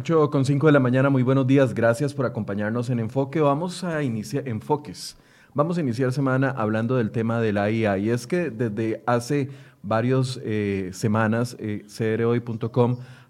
8 con 5 de la mañana, muy buenos días, gracias por acompañarnos en Enfoque. Vamos a iniciar Enfoques. Vamos a iniciar semana hablando del tema de la IA y es que desde hace varias eh, semanas eh,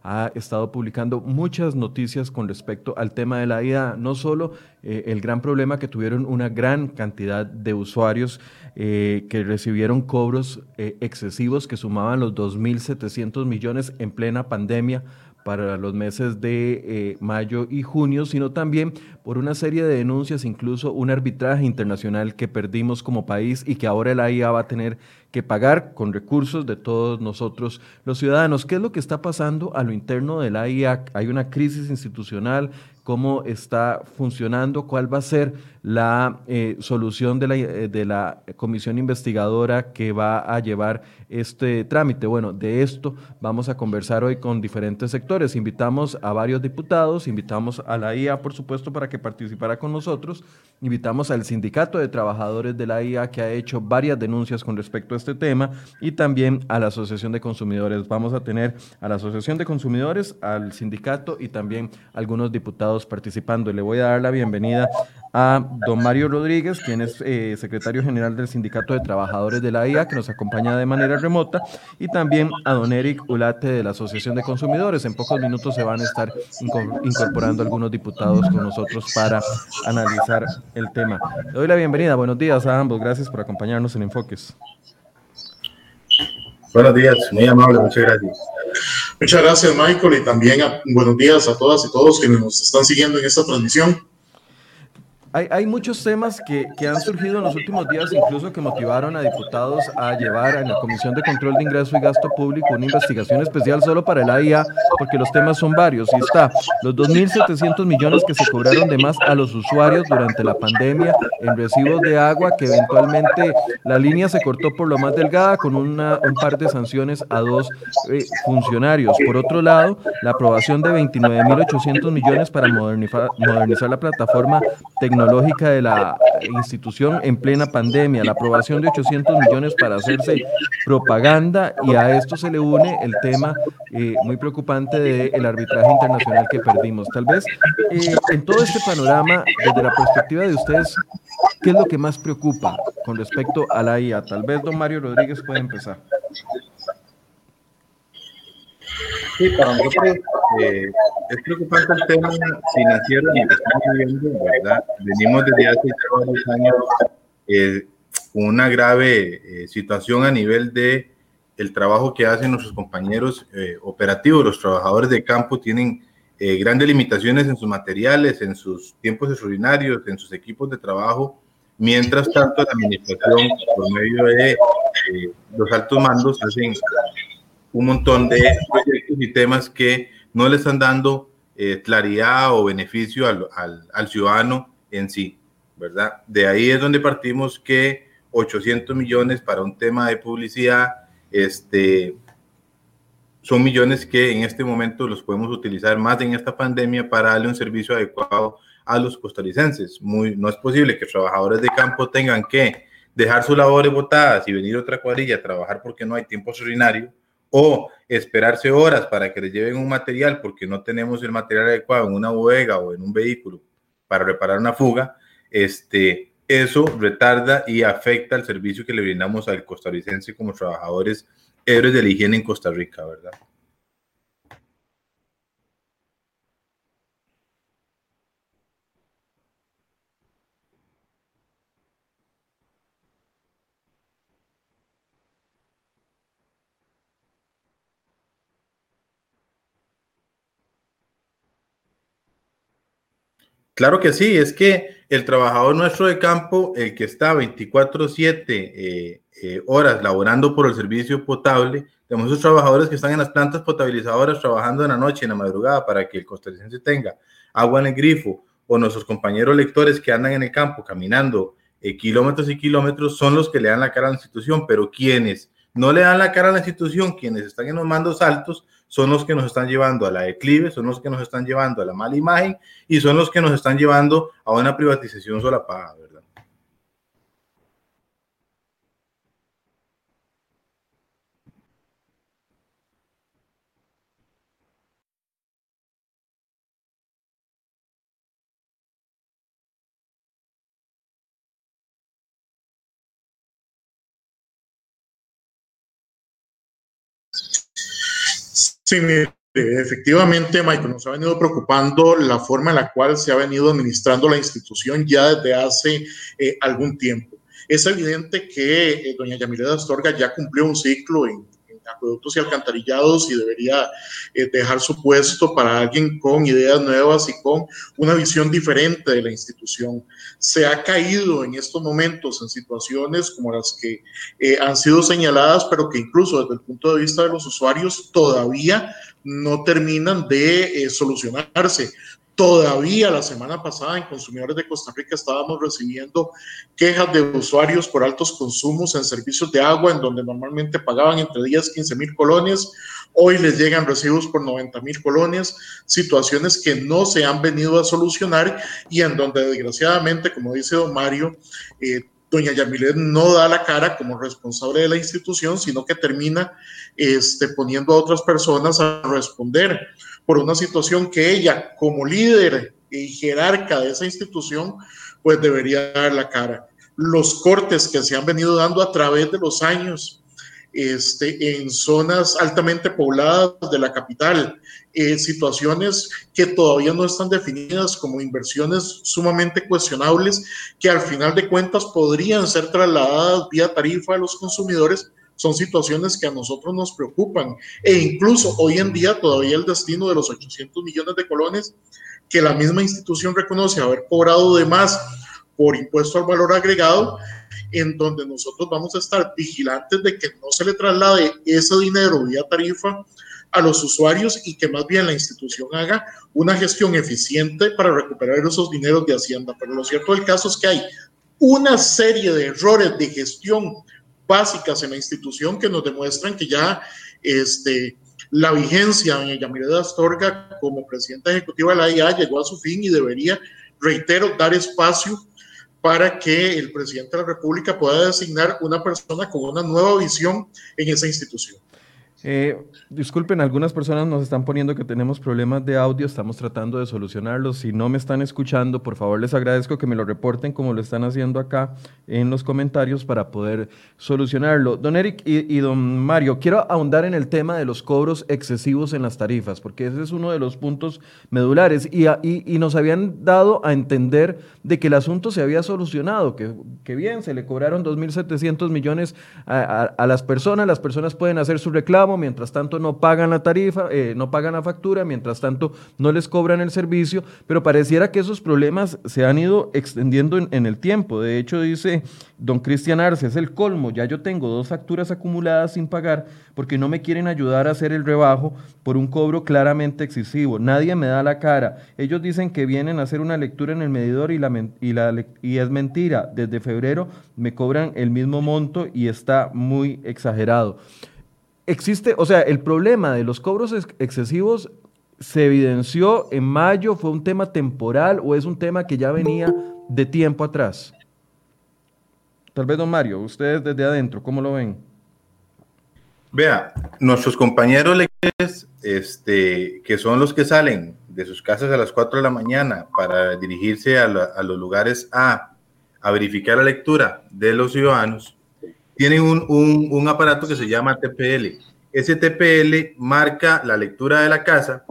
ha estado publicando muchas noticias con respecto al tema de la IA, no solo eh, el gran problema que tuvieron una gran cantidad de usuarios eh, que recibieron cobros excesivos que sumaban los 2.700 millones en plena pandemia para los meses de eh, mayo y junio, sino también por una serie de denuncias, incluso un arbitraje internacional que perdimos como país y que ahora la IA va a tener que pagar con recursos de todos nosotros los ciudadanos. ¿Qué es lo que está pasando a lo interno de la IA? Hay una crisis institucional, cómo está funcionando, cuál va a ser la eh, solución de la, eh, de la comisión investigadora que va a llevar este trámite. Bueno, de esto vamos a conversar hoy con diferentes sectores. Invitamos a varios diputados, invitamos a la IA, por supuesto, para que participara con nosotros, invitamos al sindicato de trabajadores de la IA que ha hecho varias denuncias con respecto a este tema y también a la Asociación de Consumidores. Vamos a tener a la Asociación de Consumidores, al sindicato y también algunos diputados participando. Le voy a dar la bienvenida a don Mario Rodríguez, quien es eh, secretario general del Sindicato de Trabajadores de la IA, que nos acompaña de manera remota, y también a don Eric Ulate de la Asociación de Consumidores. En pocos minutos se van a estar incorporando algunos diputados con nosotros para analizar el tema. Le doy la bienvenida, buenos días a ambos, gracias por acompañarnos en Enfoques. Buenos días, muy amable, muchas gracias. Muchas gracias, Michael, y también buenos días a todas y todos que nos están siguiendo en esta transmisión. Hay, hay, muchos temas que, que, han surgido en los últimos días, incluso que motivaron a diputados a llevar en la Comisión de Control de Ingreso y Gasto Público una investigación especial solo para el AIA, porque los temas son varios. Y está los 2.700 millones que se cobraron de más a los usuarios durante la pandemia en recibos de agua, que eventualmente la línea se cortó por lo más delgada con una, un par de sanciones a dos eh, funcionarios. Por otro lado, la aprobación de 29.800 millones para modernizar, modernizar la plataforma tecnológica tecnológica de la institución en plena pandemia, la aprobación de 800 millones para hacerse propaganda y a esto se le une el tema eh, muy preocupante del arbitraje internacional que perdimos. Tal vez eh, en todo este panorama, desde la perspectiva de ustedes, ¿qué es lo que más preocupa con respecto a la IA? Tal vez don Mario Rodríguez puede empezar. Sí, para nosotros eh, es preocupante el tema financiero el que estamos viviendo, ¿verdad? Venimos desde hace varios años eh, con una grave eh, situación a nivel de el trabajo que hacen nuestros compañeros eh, operativos, los trabajadores de campo tienen eh, grandes limitaciones en sus materiales, en sus tiempos extraordinarios, en sus equipos de trabajo. Mientras tanto, la administración, por medio de los altos mandos, hacen un montón de proyectos y temas que no le están dando eh, claridad o beneficio al, al, al, ciudadano en sí, ¿verdad? De ahí es donde partimos que 800 millones para un tema de publicidad, este, son millones que en este momento los podemos utilizar más en esta pandemia para darle un servicio adecuado a los costarricenses. Muy, no es posible que trabajadores de campo tengan que dejar sus labores botadas y venir otra cuadrilla a trabajar porque no hay tiempo extraordinario o esperarse horas para que les lleven un material porque no tenemos el material adecuado en una bodega o en un vehículo para reparar una fuga, este, eso retarda y afecta el servicio que le brindamos al costarricense como trabajadores héroes de la higiene en Costa Rica, ¿verdad? Claro que sí, es que el trabajador nuestro de campo, el que está 24/7 eh, eh, horas laborando por el servicio potable, tenemos esos trabajadores que están en las plantas potabilizadoras trabajando en la noche, en la madrugada, para que el costarricense tenga agua en el grifo, o nuestros compañeros lectores que andan en el campo caminando eh, kilómetros y kilómetros, son los que le dan la cara a la institución, pero quienes no le dan la cara a la institución, quienes están en los mandos altos, son los que nos están llevando a la declive, son los que nos están llevando a la mala imagen y son los que nos están llevando a una privatización solapada, ¿verdad? Sí, efectivamente, Michael, nos ha venido preocupando la forma en la cual se ha venido administrando la institución ya desde hace eh, algún tiempo. Es evidente que eh, doña Yamileda Astorga ya cumplió un ciclo en acueductos y alcantarillados y debería eh, dejar su puesto para alguien con ideas nuevas y con una visión diferente de la institución. Se ha caído en estos momentos en situaciones como las que eh, han sido señaladas, pero que incluso desde el punto de vista de los usuarios todavía no terminan de eh, solucionarse. Todavía la semana pasada en Consumidores de Costa Rica estábamos recibiendo quejas de usuarios por altos consumos en servicios de agua, en donde normalmente pagaban entre 10 15 mil colones. Hoy les llegan recibos por 90 mil colones, situaciones que no se han venido a solucionar y en donde desgraciadamente, como dice don Mario, eh, doña Yamilet no da la cara como responsable de la institución, sino que termina este, poniendo a otras personas a responder por una situación que ella, como líder y jerarca de esa institución, pues debería dar la cara. Los cortes que se han venido dando a través de los años este, en zonas altamente pobladas de la capital, eh, situaciones que todavía no están definidas como inversiones sumamente cuestionables, que al final de cuentas podrían ser trasladadas vía tarifa a los consumidores, son situaciones que a nosotros nos preocupan. E incluso hoy en día todavía el destino de los 800 millones de colones que la misma institución reconoce haber cobrado de más por impuesto al valor agregado, en donde nosotros vamos a estar vigilantes de que no se le traslade ese dinero vía tarifa a los usuarios y que más bien la institución haga una gestión eficiente para recuperar esos dineros de Hacienda. Pero lo cierto del caso es que hay una serie de errores de gestión básicas en la institución que nos demuestran que ya este, la vigencia de Yamireda Astorga como presidenta ejecutiva de la IA llegó a su fin y debería, reitero, dar espacio para que el presidente de la República pueda designar una persona con una nueva visión en esa institución. Eh, disculpen, algunas personas nos están poniendo que tenemos problemas de audio, estamos tratando de solucionarlos. Si no me están escuchando, por favor les agradezco que me lo reporten como lo están haciendo acá en los comentarios para poder solucionarlo. Don Eric y, don Mario, quiero ahondar en el tema de los cobros excesivos en las tarifas, porque ese es uno de los puntos medulares y, y, nos habían dado a entender de que el asunto se había solucionado, que, que bien, se le cobraron 2.700 millones a, a las personas, las personas pueden hacer su reclamo mientras tanto no pagan la tarifa, eh, no pagan la factura, mientras tanto no les cobran el servicio, pero pareciera que esos problemas se han ido extendiendo en, el tiempo. De hecho, dice don Cristian Arce, es el colmo, ya yo tengo dos facturas acumuladas sin pagar porque no me quieren ayudar a hacer el rebajo por un cobro claramente excesivo. Nadie me da la cara. Ellos dicen que vienen a hacer una lectura en el medidor y, es mentira. Desde febrero me cobran el mismo monto y está muy exagerado existe, o sea, el problema de los cobros excesivos se evidenció en mayo, fue un tema temporal o es un tema que ya venía de tiempo atrás. Tal vez, don Mario, ustedes desde adentro, ¿cómo lo ven? Vea, nuestros compañeros lectores, este, que son los que salen de sus casas a las 4 de la mañana para dirigirse a, a los lugares A, a verificar la lectura de los ciudadanos, tienen un, un, aparato que se llama TPL. Ese TPL marca la lectura de la casa,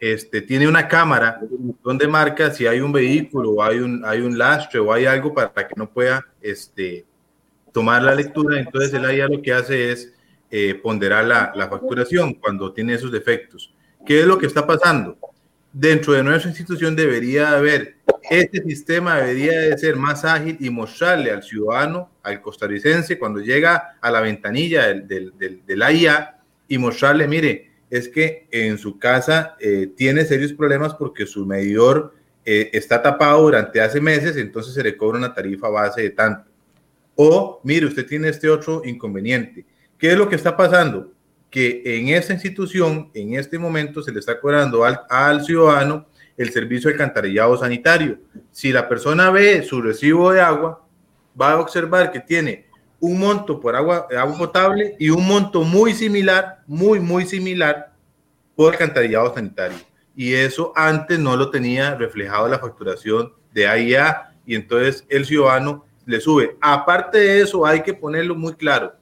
este, tiene una cámara donde marca si hay un vehículo hay un, hay un lastre o hay algo para que no pueda este, tomar la lectura. Entonces el AIA lo que hace es eh, ponderar la, la facturación cuando tiene esos defectos. ¿Qué es lo que está pasando? Dentro de nuestra institución debería haber este sistema debería de ser más ágil y mostrarle al ciudadano, al costarricense, cuando llega a la ventanilla del, del, del, AIA y mostrarle, mire, es que en su casa eh, tiene serios problemas porque su medidor eh, está tapado durante hace meses, entonces se le cobra una tarifa base de tanto. O, mire, usted tiene este otro inconveniente. ¿Qué es lo que está pasando? Que en esa institución, en este momento, se le está cobrando al, al ciudadano el servicio de alcantarillado sanitario. Si la persona ve su recibo de agua, va a observar que tiene un monto por agua, agua potable y un monto muy similar, muy, muy similar por alcantarillado sanitario. Y eso antes no lo tenía reflejado la facturación de AIA y entonces el ciudadano le sube. Aparte de eso, hay que ponerlo muy claro.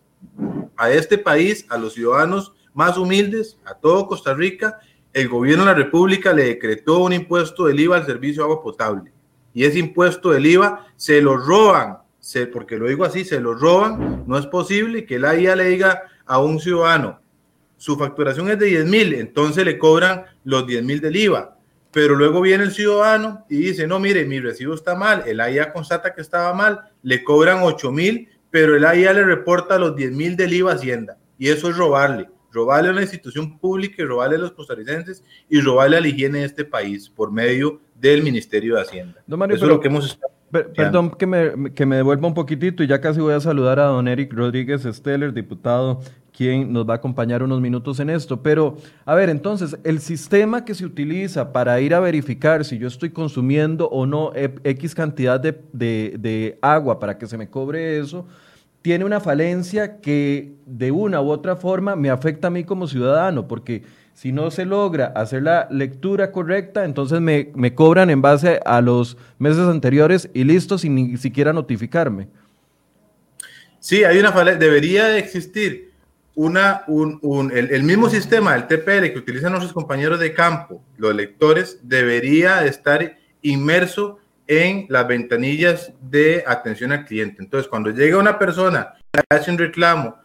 A este país, a los ciudadanos, más humildes, a todo Costa Rica, el gobierno de la República le decretó un impuesto del IVA al servicio de agua potable. Y ese impuesto del IVA se lo roban, se, porque lo digo así, se lo roban. No es posible que la IA le diga a un ciudadano, su facturación es de 10 mil, entonces le cobran los 10 mil del IVA. Pero luego viene el ciudadano y dice, no, mire, mi recibo está mal, el AIA constata que estaba mal, le cobran 8 mil, pero el AIA le reporta los 10 mil del IVA Hacienda. Y eso es robarle, robarle a una institución pública y robarle a los costarricenses y robarle a la higiene de este país por medio del Ministerio de Hacienda. Mario, eso es lo que hemos Perdón que me, que me devuelva un poquitito y ya casi voy a saludar a don Eric Rodríguez Steller, diputado quien nos va a acompañar unos minutos en esto. Pero, a ver, entonces, el sistema que se utiliza para ir a verificar si yo estoy consumiendo o no X cantidad de, de, agua para que se me cobre eso, tiene una falencia que de una u otra forma me afecta a mí como ciudadano, porque si no se logra hacer la lectura correcta, entonces me, me cobran en base a los meses anteriores y listo sin ni siquiera notificarme. Sí, hay una debería de existir una, un, el, mismo sistema del TPL que utilizan nuestros compañeros de campo, los lectores, debería estar inmerso en las ventanillas de atención al cliente. Entonces, cuando llega una persona hace un reclamo,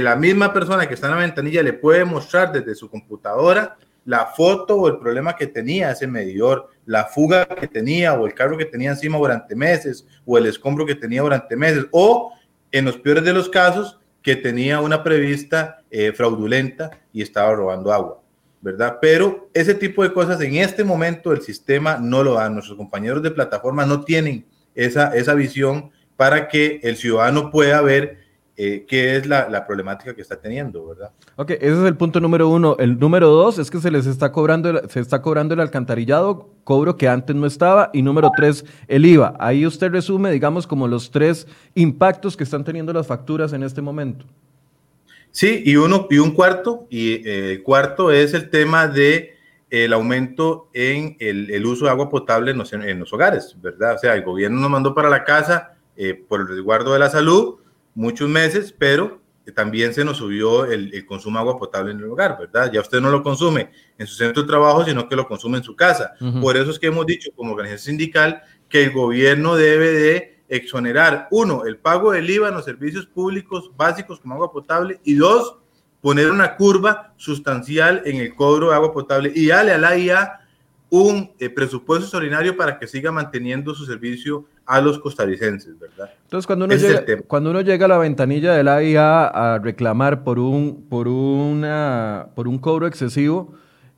la misma persona que está en la ventanilla le puede mostrar desde su computadora la foto o el problema que tenía ese medidor, la fuga que tenía o el carro que tenía encima durante meses o el escombro que tenía durante meses o en los peores de los casos que tenía una prevista eh, fraudulenta y estaba robando agua, ¿verdad? Pero ese tipo de cosas en este momento el sistema no lo da. Nuestros compañeros de plataforma no tienen esa, esa visión para que el ciudadano pueda ver eh, qué es la, problemática que está teniendo, ¿verdad? Ok, ese es el punto número uno. El número dos es que se les está cobrando, se está cobrando el alcantarillado, cobro que antes no estaba, y número tres, el IVA. Ahí usted resume, digamos, como los tres impactos que están teniendo las facturas en este momento. Sí, y uno y un cuarto, y eh, el cuarto es el tema de el aumento en el, uso de agua potable en los, hogares, ¿verdad? O sea, el gobierno nos mandó para la casa eh, por el resguardo de la salud, muchos meses, pero también se nos subió el, consumo de agua potable en el hogar, ¿verdad? Ya usted no lo consume en su centro de trabajo, sino que lo consume en su casa. Por eso es que hemos dicho como organización sindical que el gobierno debe de exonerar, uno, el pago del IVA en los servicios públicos básicos como agua potable y dos, poner una curva sustancial en el cobro de agua potable y darle a la IA un eh, presupuesto extraordinario para que siga manteniendo su servicio a los costarricenses, ¿verdad? Entonces, cuando uno, llega, cuando uno llega a la ventanilla de la IA a reclamar por un, por una, por un cobro excesivo,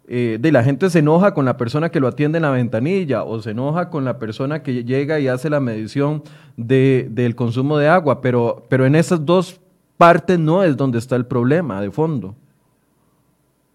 eh, de la gente se enoja con la persona que lo atiende en la ventanilla o se enoja con la persona que llega y hace la medición de, del consumo de agua, pero, pero en esas dos partes no es donde está el problema de fondo.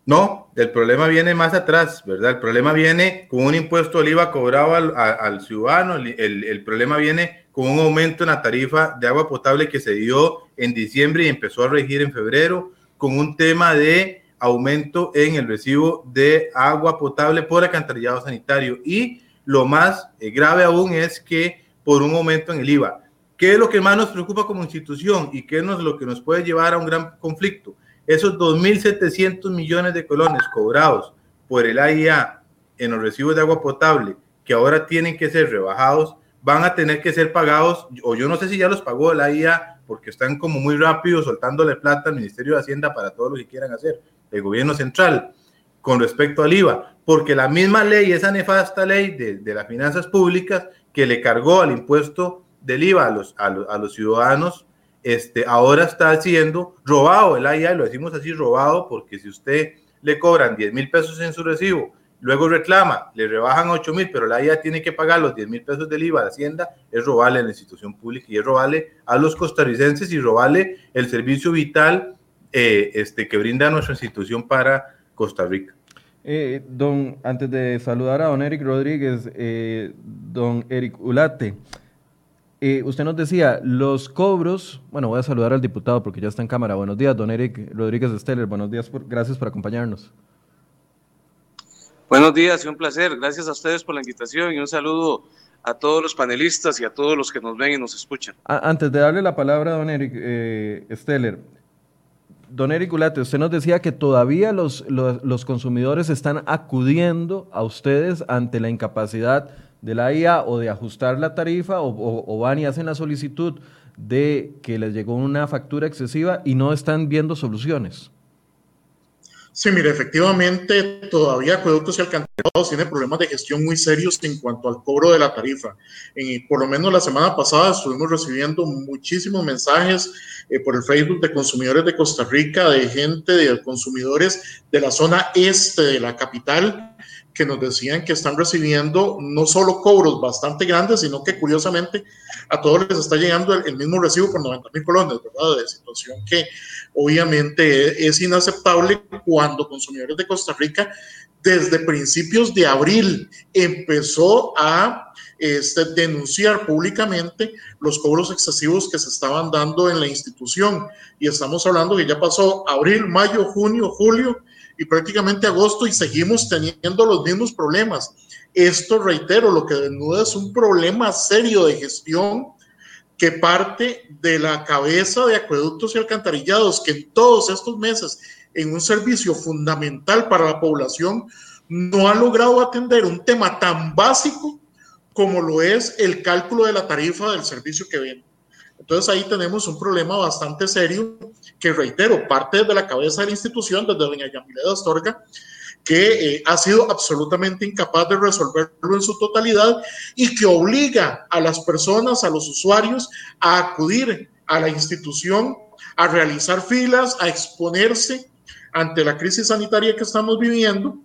No, el problema viene más atrás, ¿verdad? El problema viene con un impuesto de IVA cobrado al, ciudadano, el, problema viene con un aumento en la tarifa de agua potable que se dio en diciembre y empezó a regir en febrero, con un tema de aumento en el recibo de agua potable por alcantarillado sanitario. Y lo más eh, grave aún es que por un aumento en el IVA. ¿Qué es lo que más nos preocupa como institución y qué es lo que nos puede llevar a un gran conflicto? Esos 2.700 millones de colones cobrados por el AIA en los recibos de agua potable, que ahora tienen que ser rebajados, van a tener que ser pagados, o yo no sé si ya los pagó el AIA, porque están como muy rápido soltándole plata al Ministerio de Hacienda para todo lo que quieran hacer, el gobierno central, con respecto al IVA, porque la misma ley, esa nefasta ley de, las finanzas públicas que le cargó al impuesto del IVA a los, a los ciudadanos este, ahora está siendo robado el AIA, lo decimos así, robado, porque si usted le cobran 10 mil pesos en su recibo, luego reclama, le rebajan 8 mil, pero la AIA tiene que pagar los 10 mil pesos del IVA de Hacienda, es robarle a la institución pública y es robarle a los costarricenses y robarle el servicio vital eh, este, que brinda nuestra institución para Costa Rica. Eh, don, antes de saludar a don Eric Rodríguez, eh, don Eric Ulate, eh, usted nos decía, los cobros, bueno, voy a saludar al diputado porque ya está en cámara. Buenos días, don Eric Rodríguez Steller. Buenos días, gracias por acompañarnos. Buenos días y un placer. Gracias a ustedes por la invitación y un saludo a todos los panelistas y a todos los que nos ven y nos escuchan. antes de darle la palabra a don Eric eh, Steller, don Eric Gulate, usted nos decía que todavía los, los, consumidores están acudiendo a ustedes ante la incapacidad de la IA o de ajustar la tarifa o, van y hacen la solicitud de que les llegó una factura excesiva y no están viendo soluciones. Sí, mire, efectivamente todavía Acueductos y Alcantarillados tiene problemas de gestión muy serios en cuanto al cobro de la tarifa. por lo menos la semana pasada estuvimos recibiendo muchísimos mensajes eh, por el Facebook de consumidores de Costa Rica, de gente, de consumidores de la zona este de la capital, que nos decían que están recibiendo no solo cobros bastante grandes, sino que curiosamente a todos les está llegando el, mismo recibo por 90 mil colones, ¿verdad? De situación que obviamente es inaceptable cuando consumidores de Costa Rica desde principios de abril empezó a este, denunciar públicamente los cobros excesivos que se estaban dando en la institución. Y estamos hablando que ya pasó abril, mayo, junio, julio y prácticamente agosto y seguimos teniendo los mismos problemas. Esto, reitero, lo que desnuda es un problema serio de gestión que parte de la cabeza de acueductos y alcantarillados, que en todos estos meses, en un servicio fundamental para la población, no ha logrado atender un tema tan básico como lo es el cálculo de la tarifa del servicio que vende. Entonces ahí tenemos un problema bastante serio que, reitero, parte de la cabeza de la institución, desde doña Yamileda Astorga, que eh, ha sido absolutamente incapaz de resolverlo en su totalidad y que obliga a las personas, a los usuarios, a acudir a la institución, a realizar filas, a exponerse ante la crisis sanitaria que estamos viviendo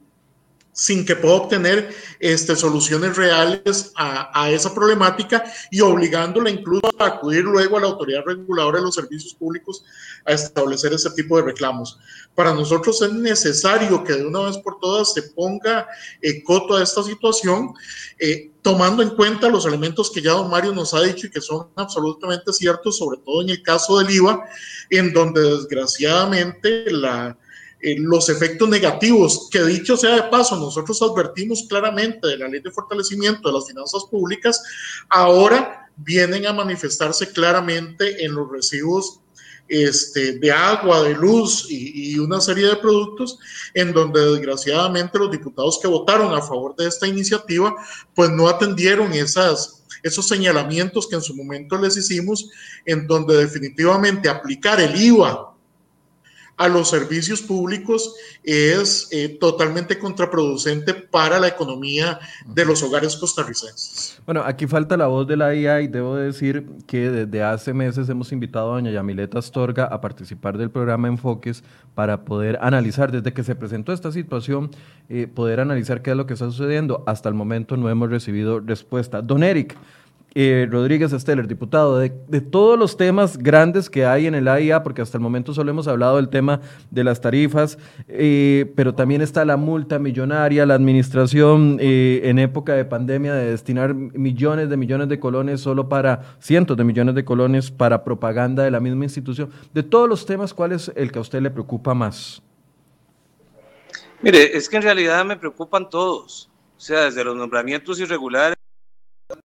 sin que pueda obtener este, soluciones reales a, esa problemática y obligándola incluso a acudir luego a la autoridad reguladora de los servicios públicos a establecer ese tipo de reclamos. Para nosotros es necesario que de una vez por todas se ponga eh, coto a esta situación, eh, tomando en cuenta los elementos que ya don Mario nos ha dicho y que son absolutamente ciertos, sobre todo en el caso del IVA, en donde desgraciadamente la eh, los efectos negativos, que dicho sea de paso, nosotros advertimos claramente de la ley de fortalecimiento de las finanzas públicas, ahora vienen a manifestarse claramente en los recibos este, de agua, de luz y, y, una serie de productos en donde desgraciadamente los diputados que votaron a favor de esta iniciativa pues no atendieron esas, esos señalamientos que en su momento les hicimos en donde definitivamente aplicar el IVA a los servicios públicos es eh, totalmente contraproducente para la economía de los hogares costarricenses. Bueno, aquí falta la voz de la IA y debo decir que desde hace meses hemos invitado a doña Yamileta Astorga a participar del programa Enfoques para poder analizar, desde que se presentó esta situación, eh, poder analizar qué es lo que está sucediendo. Hasta el momento no hemos recibido respuesta. Don Eric, eh, Rodríguez Esteller, diputado, de, todos los temas grandes que hay en el AIA, porque hasta el momento solo hemos hablado del tema de las tarifas, eh, pero también está la multa millonaria, la administración eh, en época de pandemia de destinar millones de millones de colones solo para, cientos de millones de colones para propaganda de la misma institución. De todos los temas, ¿cuál es el que a usted le preocupa más? Mire, es que en realidad me preocupan todos, o sea, desde los nombramientos irregulares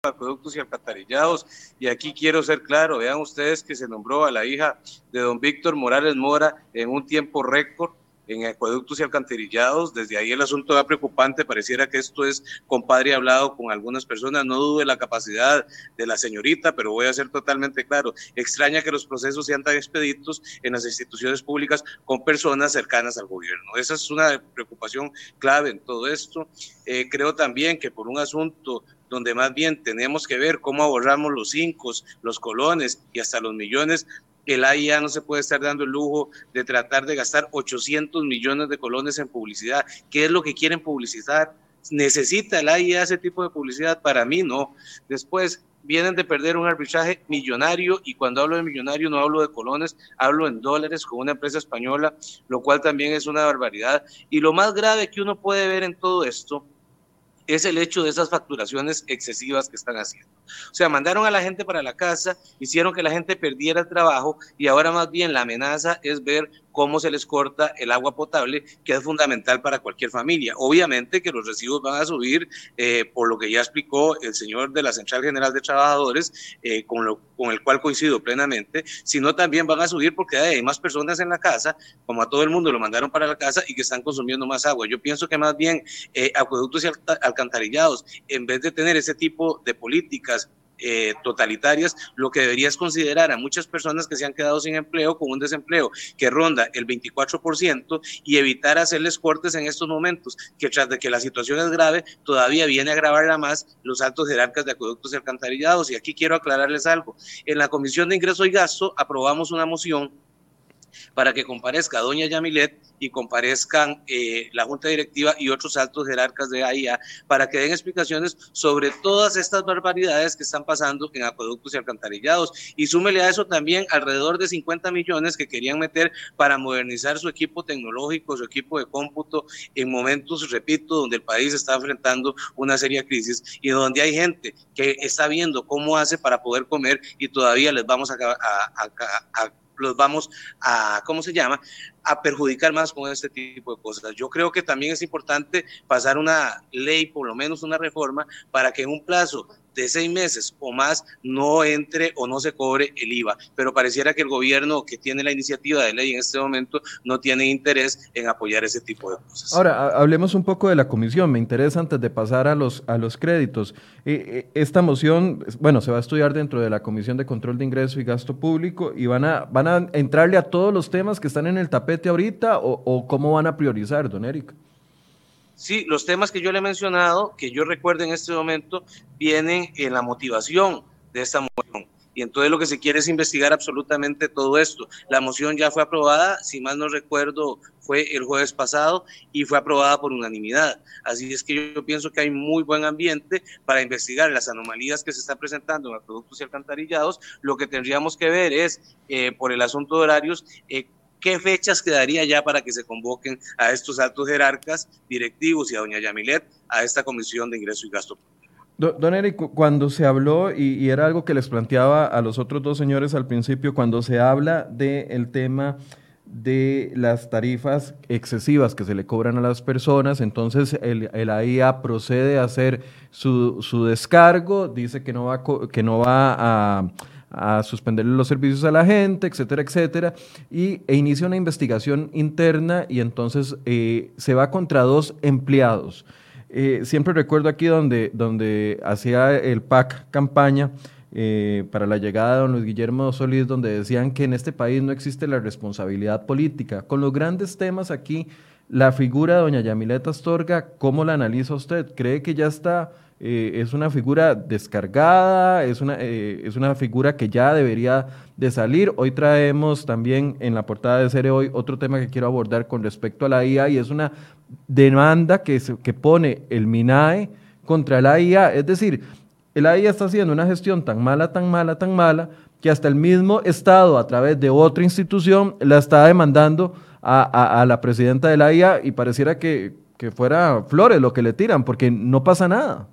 acueductos y alcantarillados. Y aquí quiero ser claro, vean ustedes que se nombró a la hija de don Víctor Morales Mora en un tiempo récord en acueductos y alcantarillados. Desde ahí el asunto va preocupante. Pareciera que esto es compadre hablado con algunas personas. No dudo de la capacidad de la señorita, pero voy a ser totalmente claro. Extraña que los procesos sean tan expeditos en las instituciones públicas con personas cercanas al gobierno. Esa es una preocupación clave en todo esto. Eh, creo también que por un asunto donde más bien tenemos que ver cómo ahorramos los cinco, los colones y hasta los millones, el AIA no se puede estar dando el lujo de tratar de gastar 800 millones de colones en publicidad. ¿Qué es lo que quieren publicitar? ¿Necesita el AIA ese tipo de publicidad? Para mí no. Después vienen de perder un arbitraje millonario y cuando hablo de millonario no hablo de colones, hablo en dólares con una empresa española, lo cual también es una barbaridad. Y lo más grave que uno puede ver en todo esto es el hecho de esas facturaciones excesivas que están haciendo. O sea, mandaron a la gente para la casa, hicieron que la gente perdiera el trabajo y ahora más bien la amenaza es ver cómo se les corta el agua potable, que es fundamental para cualquier familia. Obviamente que los recibos van a subir, eh, por lo que ya explicó el señor de la Central General de Trabajadores, eh, con, lo, con el cual coincido plenamente, sino también van a subir porque hay más personas en la casa, como a todo el mundo lo mandaron para la casa y que están consumiendo más agua. Yo pienso que más bien eh, acueductos y alcantarillados, en vez de tener ese tipo de políticas eh, totalitarias, lo que debería es considerar a muchas personas que se han quedado sin empleo con un desempleo que ronda el 24% y evitar hacerles cortes en estos momentos, que tras de que la situación es grave, todavía viene a agravarla más los altos jerarcas de acueductos y alcantarillados. Y aquí quiero aclararles algo. En la Comisión de Ingreso y Gasto aprobamos una moción para que comparezca doña Yamilet y comparezcan eh, la Junta Directiva y otros altos jerarcas de AIA para que den explicaciones sobre todas estas barbaridades que están pasando en acueductos y alcantarillados. Y súmele a eso también alrededor de 50 millones que querían meter para modernizar su equipo tecnológico, su equipo de cómputo en momentos, repito, donde el país está enfrentando una seria crisis y donde hay gente que está viendo cómo hace para poder comer y todavía les vamos a, a los vamos a, ¿cómo se llama?, a perjudicar más con este tipo de cosas. Yo creo que también es importante pasar una ley, por lo menos una reforma, para que en un plazo de seis meses o más no entre o no se cobre el IVA. Pero pareciera que el gobierno que tiene la iniciativa de ley en este momento no tiene interés en apoyar ese tipo de cosas. Ahora, hablemos un poco de la comisión. Me interesa antes de pasar a los, a los créditos. Eh, eh, esta moción, bueno, se va a estudiar dentro de la Comisión de Control de Ingreso y Gasto Público y van a, van a entrarle a todos los temas que están en el tapete ahorita o, o cómo van a priorizar, don Eric. Sí, los temas que yo le he mencionado, que yo recuerdo en este momento, vienen en la motivación de esta moción. Y entonces lo que se quiere es investigar absolutamente todo esto. La moción ya fue aprobada, si mal no recuerdo, fue el jueves pasado y fue aprobada por unanimidad. Así es que yo pienso que hay muy buen ambiente para investigar las anomalías que se están presentando en los productos y alcantarillados. Lo que tendríamos que ver es, eh, por el asunto de horarios, eh, ¿Qué fechas quedaría ya para que se convoquen a estos altos jerarcas directivos y a doña Yamilet a esta comisión de ingreso y gasto Don Eric, cuando se habló, y, era algo que les planteaba a los otros dos señores al principio, cuando se habla del tema de las tarifas excesivas que se le cobran a las personas, entonces el, AIA procede a hacer su, su descargo, dice que no va, que no va a a suspenderle los servicios a la gente, etcétera, etcétera, y, e inicia una investigación interna y entonces eh, se va contra dos empleados. Eh, siempre recuerdo aquí donde, donde hacía el PAC campaña eh, para la llegada de don Luis Guillermo Solís, donde decían que en este país no existe la responsabilidad política. Con los grandes temas aquí, la figura de doña Yamileta Astorga, ¿cómo la analiza usted? ¿Cree que ya está eh, es una figura descargada, es una, eh, es una figura que ya debería de salir. Hoy traemos también en la portada de Cere Hoy otro tema que quiero abordar con respecto a la IA y es una demanda que, que pone el MINAE contra la IA. Es decir, la IA está haciendo una gestión tan mala, tan mala, tan mala, que hasta el mismo Estado, a través de otra institución, la está demandando a, a, la presidenta de la IA y pareciera que, que fuera flores lo que le tiran, porque no pasa nada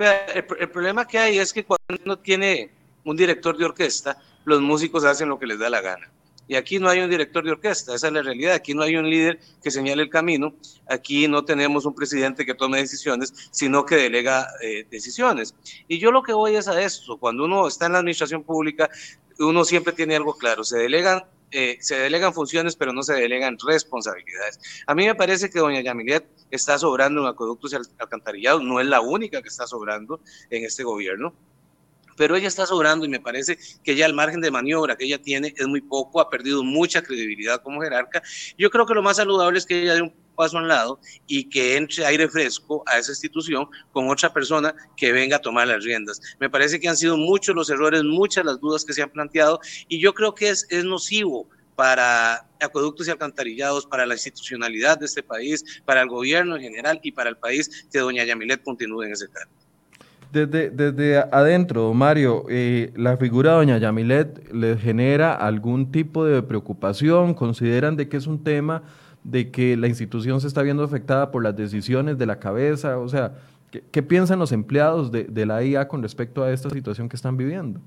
el, problema que hay es que cuando uno tiene un director de orquesta, los músicos hacen lo que les da la gana. Y aquí no hay un director de orquesta, esa es la realidad. Aquí no hay un líder que señale el camino, aquí no tenemos un presidente que tome decisiones, sino que delega eh, decisiones. Y yo lo que voy es a esto, cuando uno está en la administración pública, uno siempre tiene algo claro, se delegan eh, se delegan funciones, pero no se delegan responsabilidades. A mí me parece que doña Yamilet está sobrando en acueductos y alcantarillados, no es la única que está sobrando en este gobierno, pero ella está sobrando y me parece que ya el margen de maniobra que ella tiene es muy poco, ha perdido mucha credibilidad como jerarca. Yo creo que lo más saludable es que ella dé un paso a lado y que entre aire fresco a esa institución con otra persona que venga a tomar las riendas. Me parece que han sido muchos los errores, muchas las dudas que se han planteado y yo creo que es, es nocivo para acueductos y alcantarillados, para la institucionalidad de este país, para el gobierno en general y para el país que doña Yamilet continúe en ese cargo. Desde, desde adentro, Mario, eh, ¿la figura de doña Yamilet les genera algún tipo de preocupación? ¿Consideran de que es un tema de que la institución se está viendo afectada por las decisiones de la cabeza? O sea, ¿Qué, piensan los empleados de, la IA con respecto a esta situación que están viviendo?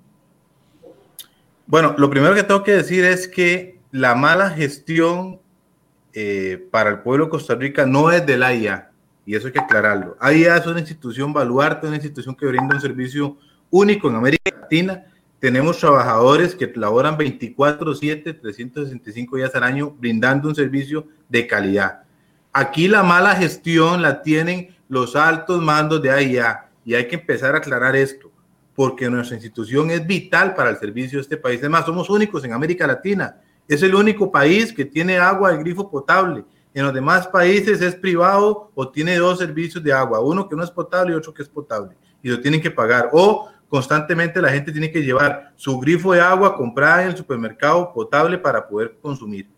Bueno, lo primero que tengo que decir es que la mala gestión eh, para el pueblo de Costa Rica no es de la IA, y eso hay que aclararlo. AIA es una institución baluarte, una institución que brinda un servicio único en América Latina. Tenemos trabajadores que laboran 24/7, 365 días al año, brindando un servicio de calidad. Aquí la mala gestión la tienen los altos mandos de AIA y hay que empezar a aclarar esto, porque nuestra institución es vital para el servicio de este país. Además, somos únicos en América Latina. Es el único país que tiene agua de grifo potable. En los demás países es privado o tiene dos servicios de agua, uno que no es potable y otro que es potable, y lo tienen que pagar. O constantemente la gente tiene que llevar su grifo de agua comprada en el supermercado potable para poder consumir.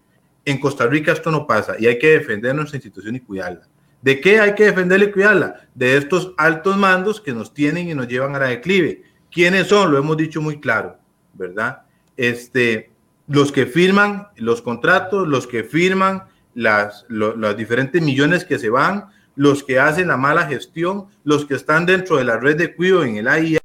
En Costa Rica esto no pasa y hay que defender nuestra institución y cuidarla. ¿De qué hay que defenderla y cuidarla? De estos altos mandos que nos tienen y nos llevan a la declive. ¿Quiénes son? Lo hemos dicho muy claro, ¿verdad? Este, los que firman los contratos, los que firman las, los diferentes millones que se van, los que hacen la mala gestión, los que están dentro de la red de cuidado en el AIA,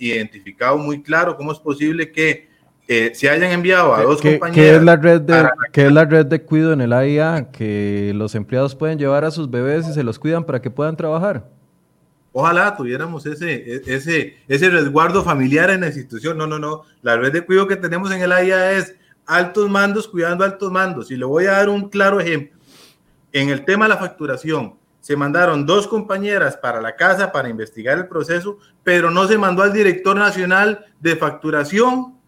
identificado muy claro cómo es posible que eh, se hayan enviado a dos compañeros. ¿qué es, la red de, ¿Qué es la red de cuido en el AIA? Que los empleados pueden llevar a sus bebés y se los cuidan para que puedan trabajar. Ojalá tuviéramos ese, e, ese, ese resguardo familiar en la institución. No, no, no. La red de cuidado que tenemos en el AIA es altos mandos cuidando altos mandos. Y le voy a dar un claro ejemplo. En el tema de la facturación, se mandaron dos compañeras para la casa para investigar el proceso, pero no se mandó al director nacional de facturación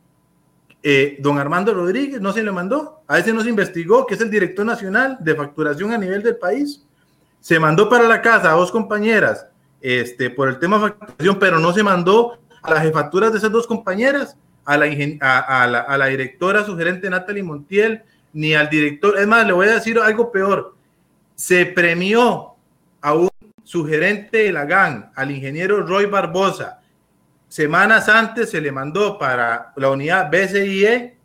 eh, don Armando Rodríguez, no se le mandó, a ese no se investigó, que es el director nacional de facturación a nivel del país. Se mandó para la casa a dos compañeras este, por el tema de facturación, pero no se mandó a las jefaturas de esas dos compañeras, a la, a, la, a la directora sugerente Natalie Montiel, ni al director. Es más, le voy a decir algo peor. Se premió a un sugerente de la GAN, al ingeniero Roy Barbosa, Semanas antes se le mandó para la unidad BCIE,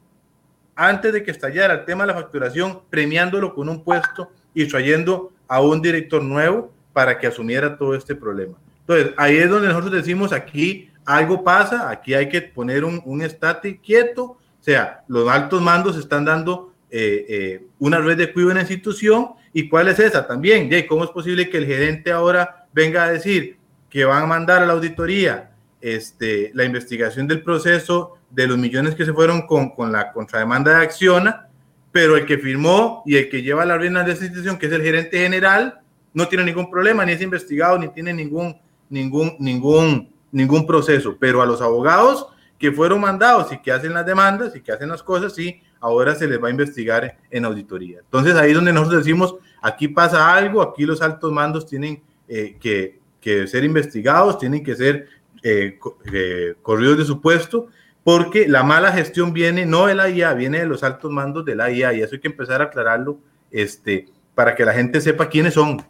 antes de que estallara el tema de la facturación, premiándolo con un puesto y trayendo a un director nuevo para que asumiera todo este problema. Entonces, ahí es donde nosotros decimos, aquí algo pasa, aquí hay que poner un, un estate quieto, o sea, los altos mandos están dando eh, eh, una red de cuidado en la institución, ¿y cuál es esa también? ¿Cómo es posible que el gerente ahora venga a decir que van a mandar a la auditoría este, la investigación del proceso de los millones que se fueron con, con la contrademanda de Acciona, pero el que firmó y el que lleva la rienda de esa institución, que es el gerente general, no tiene ningún problema, ni es investigado, ni tiene ningún, ningún, ningún, ningún proceso. Pero a los abogados que fueron mandados y que hacen las demandas y que hacen las cosas, sí, ahora se les va a investigar en auditoría. Entonces ahí es donde nosotros decimos, aquí pasa algo, aquí los altos mandos tienen eh, que, ser investigados, tienen que ser eh, eh, corridos de su puesto, porque la mala gestión viene no de la IA, viene de los altos mandos de la IA, y eso hay que empezar a aclararlo este, para que la gente sepa quiénes son.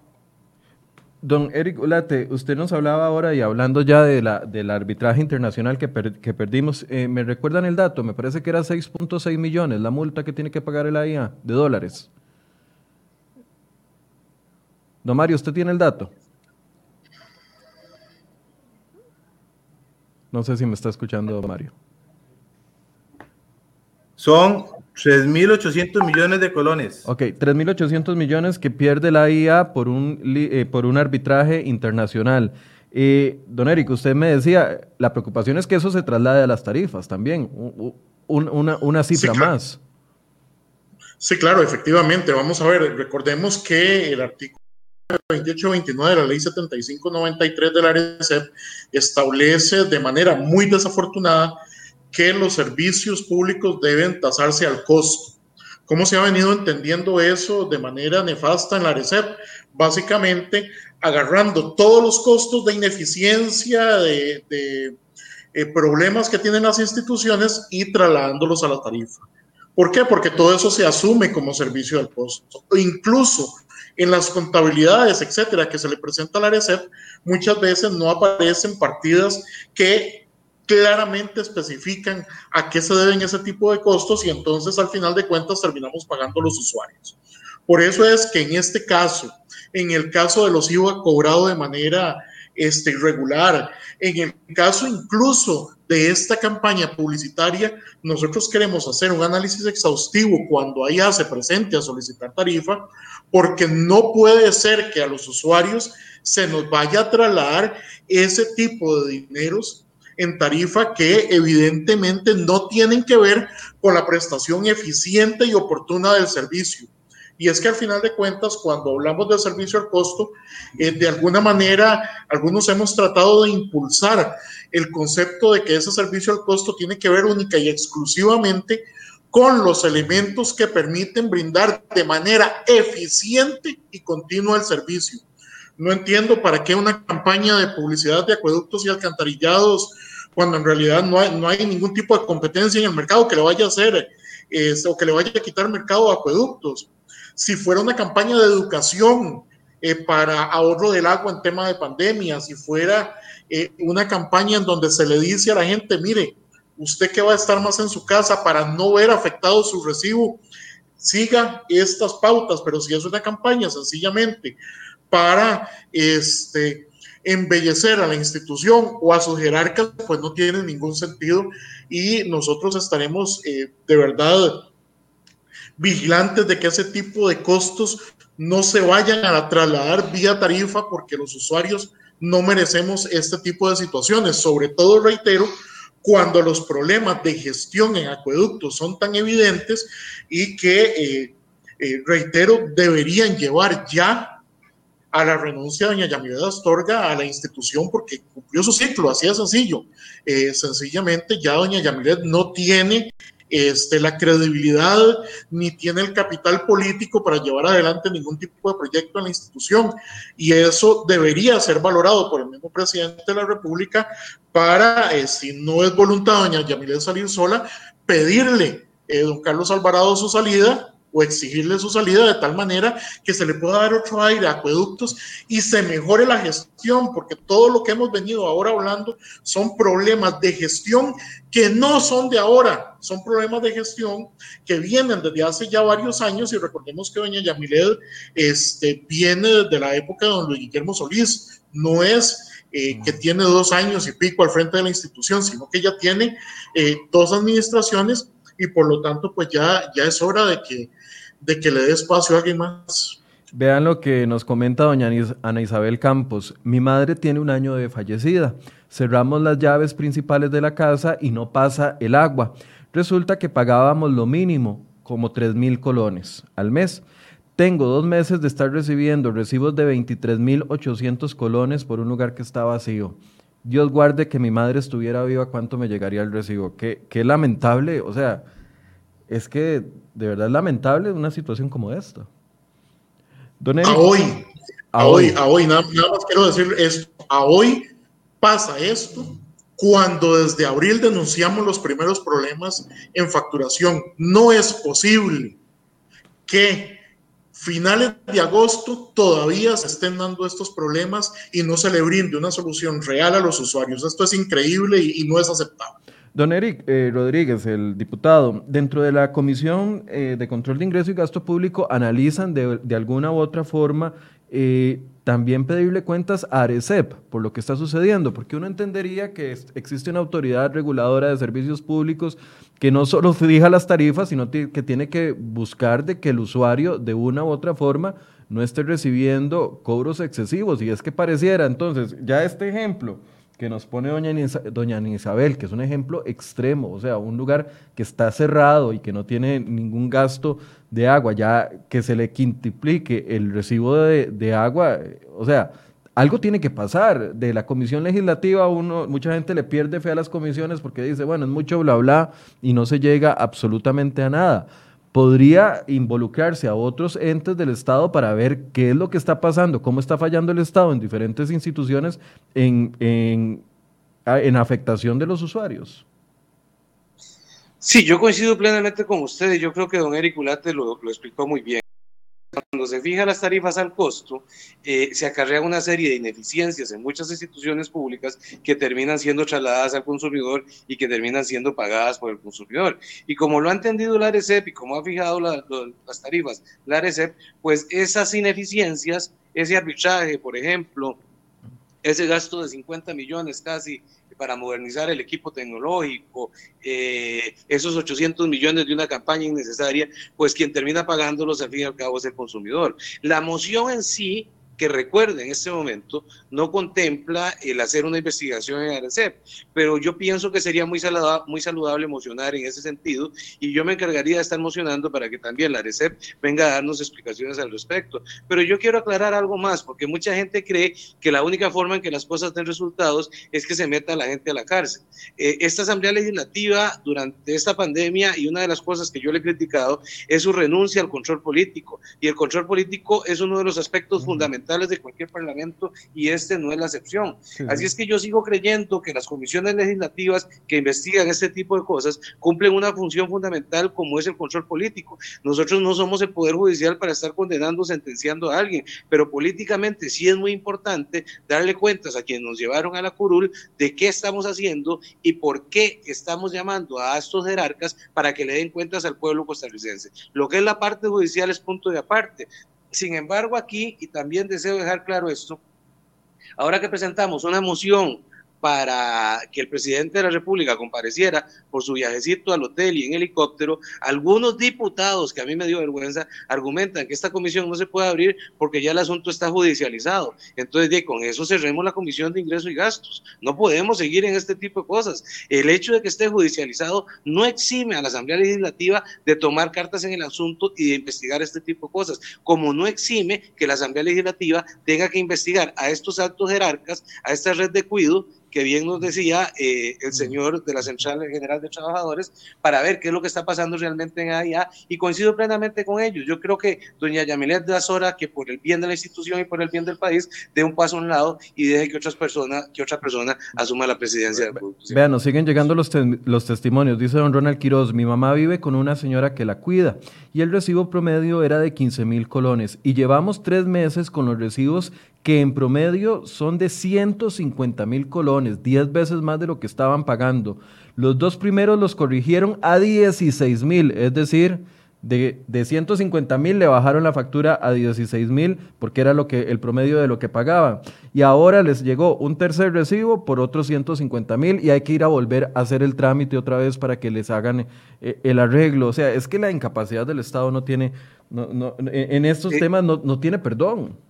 Don Eric Ulate, usted nos hablaba ahora y hablando ya de la, del arbitraje internacional que, perdimos, ¿me recuerdan el dato? Me parece que era 6.6 millones la multa que tiene que pagar el AIA de dólares. Don Mario, ¿usted tiene el dato? No sé si me está escuchando Mario. Son 3.800 millones de colones. Ok, 3.800 millones que pierde la IA por un, eh, por un arbitraje internacional. Eh, don Eric, usted me decía, la preocupación es que eso se traslade a las tarifas también, una, una, cifra más. Sí, claro, efectivamente. Vamos a ver, recordemos que el artículo 2829 de la ley 7593 de la ARECEP establece de manera muy desafortunada que los servicios públicos deben tasarse al costo. ¿Cómo se ha venido entendiendo eso de manera nefasta en la ARECEP? Básicamente agarrando todos los costos de ineficiencia, de, eh, problemas que tienen las instituciones y trasladándolos a la tarifa. ¿Por qué? Porque todo eso se asume como servicio al costo. Incluso en las contabilidades, etcétera, que se le presenta a la ARECEP, muchas veces no aparecen partidas que claramente especifican a qué se deben ese tipo de costos y entonces al final de cuentas terminamos pagando los usuarios. Por eso es que en este caso, en el caso de los IVA cobrado de manera este, irregular, en el caso incluso de esta campaña publicitaria, nosotros queremos hacer un análisis exhaustivo cuando allá se presente a solicitar tarifa, porque no puede ser que a los usuarios se nos vaya a trasladar ese tipo de dineros en tarifa que evidentemente no tienen que ver con la prestación eficiente y oportuna del servicio. Y es que al final de cuentas, cuando hablamos del servicio al costo, eh, de alguna manera, algunos hemos tratado de impulsar el concepto de que ese servicio al costo tiene que ver única y exclusivamente con los elementos que permiten brindar de manera eficiente y continua el servicio. No entiendo para qué una campaña de publicidad de acueductos y alcantarillados cuando en realidad no hay, no hay ningún tipo de competencia en el mercado que le vaya a hacer este, o que le vaya a quitar mercado a acueductos. Si fuera una campaña de educación eh, para ahorro del agua en tema de pandemia, si fuera eh, una campaña en donde se le dice a la gente, mire, usted que va a estar más en su casa para no ver afectado su recibo, siga estas pautas, pero si es una campaña sencillamente para este, embellecer a la institución o a sus jerarcas, pues no tiene ningún sentido y nosotros estaremos eh, de verdad vigilantes de que ese tipo de costos no se vayan a trasladar vía tarifa porque los usuarios no merecemos este tipo de situaciones, sobre todo, reitero, cuando los problemas de gestión en acueductos son tan evidentes y que, eh, eh, reitero, deberían llevar ya a la renuncia de doña Yamilet Astorga a la institución porque cumplió su ciclo, así de sencillo. Eh, sencillamente ya doña Yamilet no tiene este, la credibilidad ni tiene el capital político para llevar adelante ningún tipo de proyecto en la institución. Y eso debería ser valorado por el mismo presidente de la República para, eh, si no es voluntad doña Yamilet salir sola, pedirle eh, don Carlos Alvarado su salida o exigirle su salida de tal manera que se le pueda dar otro aire a acueductos y se mejore la gestión, porque todo lo que hemos venido ahora hablando son problemas de gestión que no son de ahora, son problemas de gestión que vienen desde hace ya varios años y recordemos que doña Yamilet este, viene desde la época de don Luis Guillermo Solís, no es eh, que tiene dos años y pico al frente de la institución, sino que ya tiene eh, dos administraciones y por lo tanto pues ya, ya es hora de que de que le dé espacio a alguien más. Vean lo que nos comenta doña Ana Isabel Campos. Mi madre tiene un año de fallecida. Cerramos las llaves principales de la casa y no pasa el agua. Resulta que pagábamos lo mínimo, como 3 mil colones al mes. Tengo dos meses de estar recibiendo recibos de 23 mil 800 colones por un lugar que está vacío. Dios guarde que mi madre estuviera viva, ¿cuánto me llegaría el recibo? Qué, qué lamentable, o sea, es que de verdad es lamentable una situación como esta. a hoy, a, hoy, a hoy, nada, más quiero decir esto, a hoy pasa esto cuando desde abril denunciamos los primeros problemas en facturación. No es posible que finales de agosto todavía se estén dando estos problemas y no se le brinde una solución real a los usuarios. Esto es increíble y no es aceptable. Don Eric eh, Rodríguez, el diputado, dentro de la Comisión eh, de Control de Ingreso y Gasto Público analizan de, alguna u otra forma eh, también pedirle cuentas a Arecep por lo que está sucediendo, porque uno entendería que existe una autoridad reguladora de servicios públicos que no solo fija las tarifas, sino que tiene que buscar de que el usuario de una u otra forma no esté recibiendo cobros excesivos. Y es que pareciera, entonces, ya este ejemplo que nos pone doña, doña Isabel, que es un ejemplo extremo, o sea, un lugar que está cerrado y que no tiene ningún gasto de agua, ya que se le quintuplique el recibo de, agua, o sea, algo tiene que pasar. De la comisión legislativa, uno, mucha gente le pierde fe a las comisiones porque dice, bueno, es mucho bla bla y no se llega absolutamente a nada podría involucrarse a otros entes del Estado para ver qué es lo que está pasando, cómo está fallando el Estado en diferentes instituciones en, en, en afectación de los usuarios. Sí, yo coincido plenamente con ustedes. Yo creo que don Eric Ulate lo, explicó muy bien cuando se fijan las tarifas al costo, eh, se acarrea una serie de ineficiencias en muchas instituciones públicas que terminan siendo trasladadas al consumidor y que terminan siendo pagadas por el consumidor. Y como lo ha entendido la ARECEP y como ha fijado las tarifas la ARECEP, pues esas ineficiencias ese arbitraje, por ejemplo, ese gasto de 50 millones casi para modernizar el equipo tecnológico, eh, esos 800 millones de una campaña innecesaria, pues quien termina pagándolos al fin y al cabo es el consumidor. La moción en sí que recuerde en este momento, no contempla el hacer una investigación en ARCEP, pero yo pienso que sería muy saludable, muy saludable emocionar en ese sentido y yo me encargaría de estar emocionando para que también la ARCEP venga a darnos explicaciones al respecto. Pero yo quiero aclarar algo más, porque mucha gente cree que la única forma en que las cosas den resultados es que se meta a la gente a la cárcel. Eh, esta Asamblea Legislativa durante esta pandemia y una de las cosas que yo le he criticado es su renuncia al control político y el control político es uno de los aspectos fundamentales de cualquier parlamento y este no es la excepción. Así es que yo sigo creyendo que las comisiones legislativas que investigan este tipo de cosas cumplen una función fundamental como es el control político. Nosotros no somos el Poder Judicial para estar condenando sentenciando a alguien, pero políticamente sí es muy importante darle cuentas a quienes nos llevaron a la curul de qué estamos haciendo y por qué estamos llamando a estos jerarcas para que le den cuentas al pueblo costarricense. Lo que es la parte judicial es punto de aparte. Sin embargo, aquí, y también deseo dejar claro esto, ahora que presentamos una moción para que el presidente de la República compareciera por su viajecito al hotel y en helicóptero, algunos diputados, que a mí me dio vergüenza, argumentan que esta comisión no se puede abrir porque ya el asunto está judicializado. Entonces, de, con eso cerremos la comisión de ingresos y gastos. No podemos seguir en este tipo de cosas. El hecho de que esté judicializado no exime a la Asamblea Legislativa de tomar cartas en el asunto y de investigar este tipo de cosas, como no exime que la Asamblea Legislativa tenga que investigar a estos altos jerarcas, a esta red de cuido, que bien nos decía eh, el señor de la Central General de Trabajadores, para ver qué es lo que está pasando realmente en AIA y coincido plenamente con ellos. Yo creo que doña Yamilet de Azora, que por el bien de la institución y por el bien del país, dé un paso a un lado y deje que, otras personas, que otra persona asuma la presidencia del Vean, nos siguen llegando los, los testimonios. Dice don Ronald Quiroz, mi mamá vive con una señora que la cuida y el recibo promedio era de 15 mil colones y llevamos tres meses con los recibos que en promedio son de 150 mil colones, 10 veces más de lo que estaban pagando. Los dos primeros los corrigieron a 16 mil, es decir, de, de 150 mil le bajaron la factura a 16 mil porque era lo que, el promedio de lo que pagaban. Y ahora les llegó un tercer recibo por otros 150 mil y hay que ir a volver a hacer el trámite otra vez para que les hagan eh, el arreglo. O sea, es que la incapacidad del Estado no tiene, no, en estos temas no, no tiene perdón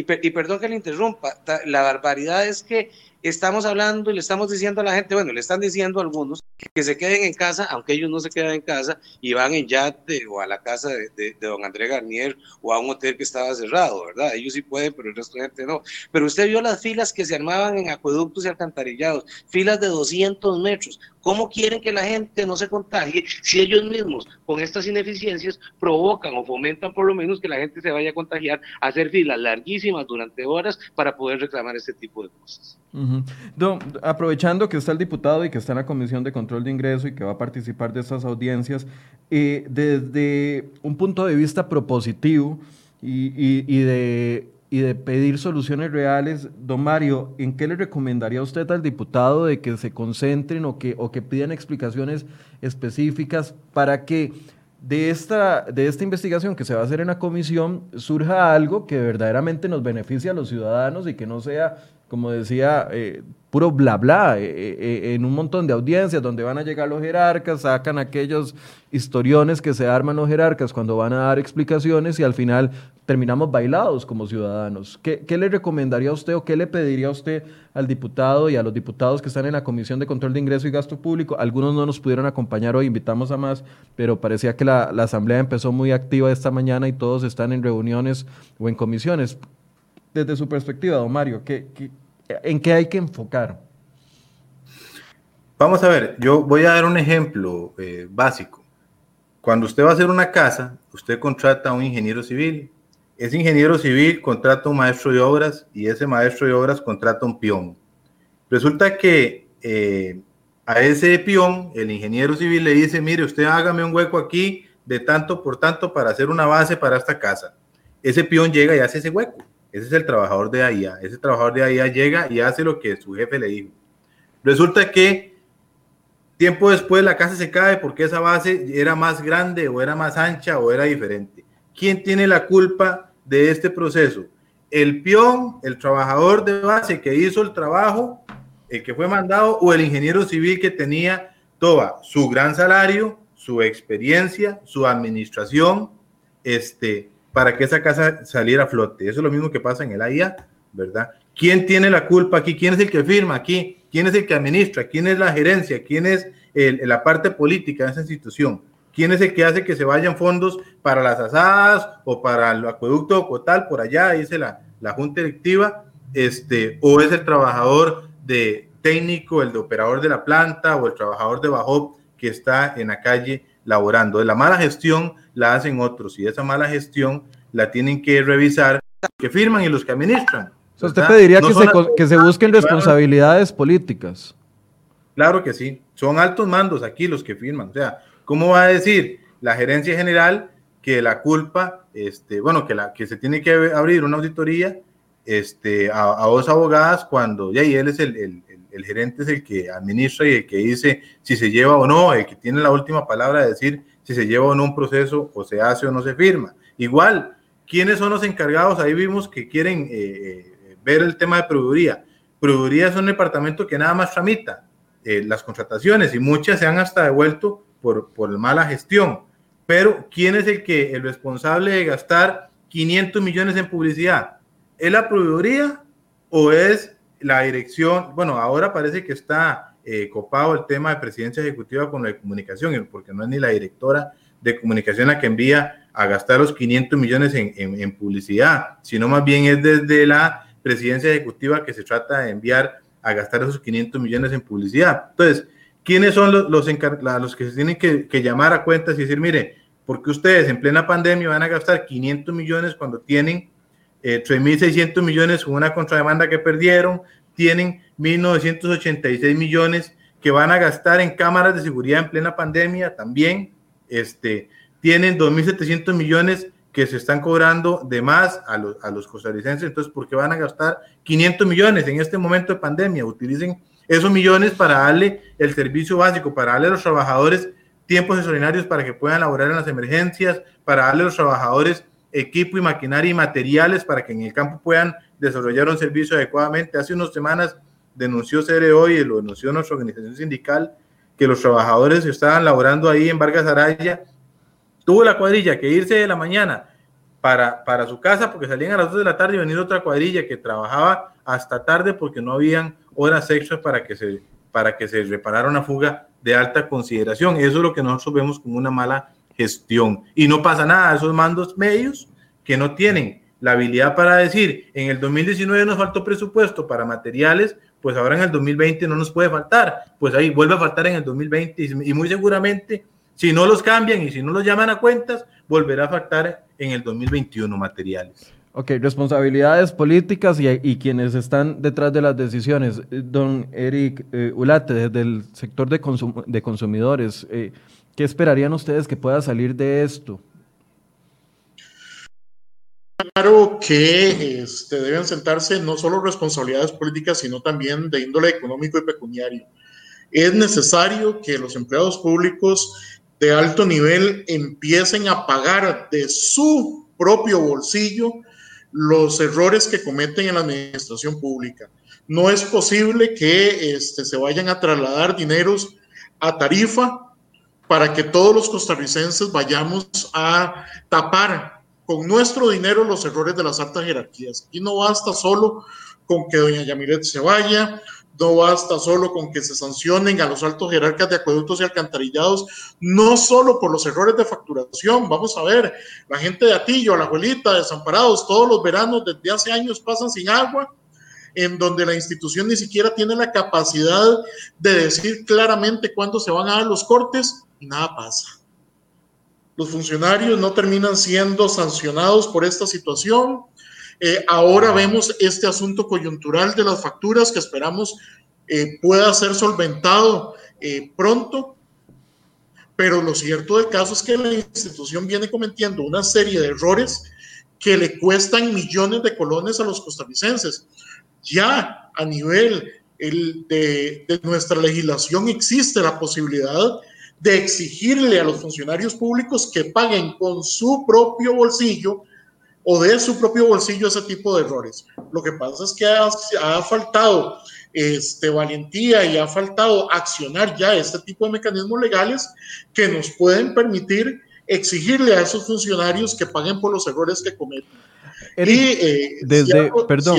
y, perdón que le interrumpa, la barbaridad es que estamos hablando y le estamos diciendo a la gente, bueno, le están diciendo a algunos que se queden en casa, aunque ellos no se quedan en casa y van en yate o a la casa de, don André Garnier o a un hotel que estaba cerrado, ¿verdad? Ellos sí pueden, pero el resto de gente no. Pero usted vio las filas que se armaban en acueductos y alcantarillados, filas de 200 metros. ¿Cómo quieren que la gente no se contagie si ellos mismos con estas ineficiencias provocan o fomentan por lo menos que la gente se vaya a contagiar, a hacer filas larguísimas durante horas para poder reclamar este tipo de cosas? Don, aprovechando que está el diputado y que está en la Comisión de Control de Ingreso y que va a participar de estas audiencias, eh, desde un punto de vista propositivo y, de, y de pedir soluciones reales, don Mario, ¿en qué le recomendaría usted al diputado de que se concentren o que, o que pidan explicaciones específicas para que de esta, de esta investigación que se va a hacer en la comisión surja algo que verdaderamente nos beneficie a los ciudadanos y que no sea como decía, eh, puro bla bla, eh, eh, en un montón de audiencias donde van a llegar los jerarcas, sacan aquellos historiones que se arman los jerarcas cuando van a dar explicaciones y al final terminamos bailados como ciudadanos. ¿Qué, ¿Qué, le recomendaría a usted o qué le pediría a usted al diputado y a los diputados que están en la Comisión de Control de Ingreso y Gasto Público? Algunos no nos pudieron acompañar hoy, invitamos a más, pero parecía que la, Asamblea empezó muy activa esta mañana y todos están en reuniones o en comisiones desde su perspectiva, don Mario, en qué hay que enfocar? Vamos a ver, yo voy a dar un ejemplo eh, básico. Cuando usted va a hacer una casa, usted contrata a un ingeniero civil. Ese ingeniero civil contrata a un maestro de obras y ese maestro de obras contrata a un peón. Resulta que eh, a ese peón, el ingeniero civil le dice, mire, usted hágame un hueco aquí de tanto por tanto para hacer una base para esta casa. Ese peón llega y hace ese hueco. Ese es el trabajador de AIA. Ese trabajador de AIA llega y hace lo que su jefe le dijo. Resulta que tiempo después la casa se cae porque esa base era más grande o era más ancha o era diferente. ¿Quién tiene la culpa de este proceso? el peón, el trabajador de base que hizo el trabajo, el que fue mandado, o el ingeniero civil que tenía toda su gran salario, su experiencia, su administración, este, para que esa casa saliera a flote. Eso es lo mismo que pasa en el AIA, ¿verdad? ¿Quién tiene la culpa aquí? ¿Quién es el que firma aquí? ¿Quién es el que administra? ¿Quién es la gerencia? ¿Quién es la parte política de esa institución? ¿Quién es el que hace que se vayan fondos para las asadas o para el acueducto o tal? Por allá dice la, la junta directiva, este, o es el trabajador de técnico, el de operador de la planta o el trabajador de bajo que está en la calle laborando. De la mala gestión la hacen otros y esa mala gestión la tienen que revisar que firman y los que administran. usted pediría que, se, que se busquen responsabilidades políticas. Claro que sí, son altos mandos aquí los que firman. O sea, ¿cómo va a decir la gerencia general que la culpa, este, bueno, que, la, que se tiene que abrir una auditoría este, a, dos abogadas cuando ya y él es el, el, el, gerente, es el que administra y el que dice si se lleva o no, el que tiene la última palabra de decir si se lleva o no un proceso o se hace o no se firma. Igual, ¿quiénes son los encargados? Ahí vimos que quieren eh, eh, ver el tema de proveeduría. Proveeduría es un departamento que nada más tramita eh, las contrataciones y muchas se han hasta devuelto por, por mala gestión. Pero, ¿quién es el que el responsable de gastar 500 millones en publicidad? ¿Es la proveeduría o es la dirección? Bueno, ahora parece que está eh, copado el tema de presidencia ejecutiva con la comunicación, porque no es ni la directora de comunicación la que envía a gastar los 500 millones en, en publicidad, sino más bien es desde la presidencia ejecutiva que se trata de enviar a gastar esos 500 millones en publicidad. Entonces, ¿quiénes son los, los, los que se tienen que, que, llamar a cuentas y decir, mire, porque ustedes en plena pandemia van a gastar 500 millones cuando tienen eh, 3.600 millones con una contrademanda que perdieron, tienen 1.986 millones que van a gastar en cámaras de seguridad en plena pandemia también, este, tienen 2.700 millones que se están cobrando de más a los, a los costarricenses, entonces, ¿por qué van a gastar 500 millones en este momento de pandemia? Utilicen esos millones para darle el servicio básico, para darle a los trabajadores tiempos extraordinarios para que puedan laborar en las emergencias, para darle a los trabajadores equipo y maquinaria y materiales para que en el campo puedan desarrollar un servicio adecuadamente. Hace unas semanas denunció hoy y lo denunció nuestra organización sindical que los trabajadores estaban laborando ahí en Vargas Araya tuvo la cuadrilla que irse de la mañana para, para su casa porque salían a las 2 de la tarde y venir otra cuadrilla que trabajaba hasta tarde porque no habían horas extras para que se, para que se reparara una fuga de alta consideración. Eso es lo que nosotros vemos como una mala gestión. Y no pasa nada, esos mandos medios que no tienen la habilidad para decir, en el 2019 nos faltó presupuesto para materiales, pues ahora en el 2020 no nos puede faltar, pues ahí vuelve a faltar en el 2020 y muy seguramente si no los cambian y si no los llaman a cuentas, volverá a faltar en el 2021 materiales. Ok, responsabilidades políticas y, quienes están detrás de las decisiones. Don Eric eh, Ulate, desde el sector de, de consumidores, eh, ¿qué esperarían ustedes que pueda salir de esto? Claro que este, deben sentarse no solo responsabilidades políticas, sino también de índole económico y pecuniario. Es necesario que los empleados públicos de alto nivel empiecen a pagar de su propio bolsillo los errores que cometen en la administración pública. No es posible que este, se vayan a trasladar dineros a tarifa para que todos los costarricenses vayamos a tapar con nuestro dinero los errores de las altas jerarquías. Y no basta solo con que doña Yamilet se vaya, no basta solo con que se sancionen a los altos jerarcas de acueductos y alcantarillados, no solo por los errores de facturación. Vamos a ver, la gente de Atillo, la abuelita, desamparados, todos los veranos desde hace años pasan sin agua, en donde la institución ni siquiera tiene la capacidad de decir claramente cuándo se van a dar los cortes nada pasa. Los funcionarios no terminan siendo sancionados por esta situación eh, ahora vemos este asunto coyuntural de las facturas que esperamos eh, pueda ser solventado eh, pronto, pero lo cierto del caso es que la institución viene cometiendo una serie de errores que le cuestan millones de colones a los costarricenses. Ya a nivel de, de nuestra legislación existe la posibilidad de exigirle a los funcionarios públicos que paguen con su propio bolsillo o de su propio bolsillo ese tipo de errores. Lo que pasa es que ha, ha faltado este, valentía y ha faltado accionar ya este tipo de mecanismos legales que nos pueden permitir exigirle a esos funcionarios que paguen por los errores que cometen. y, eh, desde, perdón,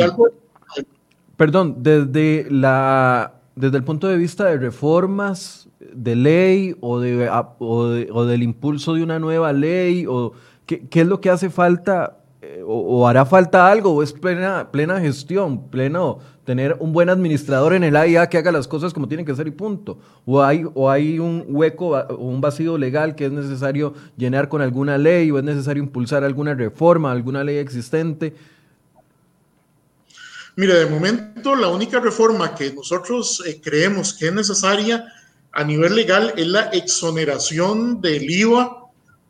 perdón, desde la desde el punto de vista de reformas de ley o, de, o, del impulso de una nueva ley, o qué, qué es lo que hace falta eh, o, hará falta algo, o es plena, plena gestión, pleno tener un buen administrador en el AIA que haga las cosas como tienen que ser y punto. O hay, o hay un hueco o un vacío legal que es necesario llenar con alguna ley, o es necesario impulsar alguna reforma, alguna ley existente. Mire, de momento la única reforma que nosotros eh, creemos que es necesaria a nivel legal es la exoneración del IVA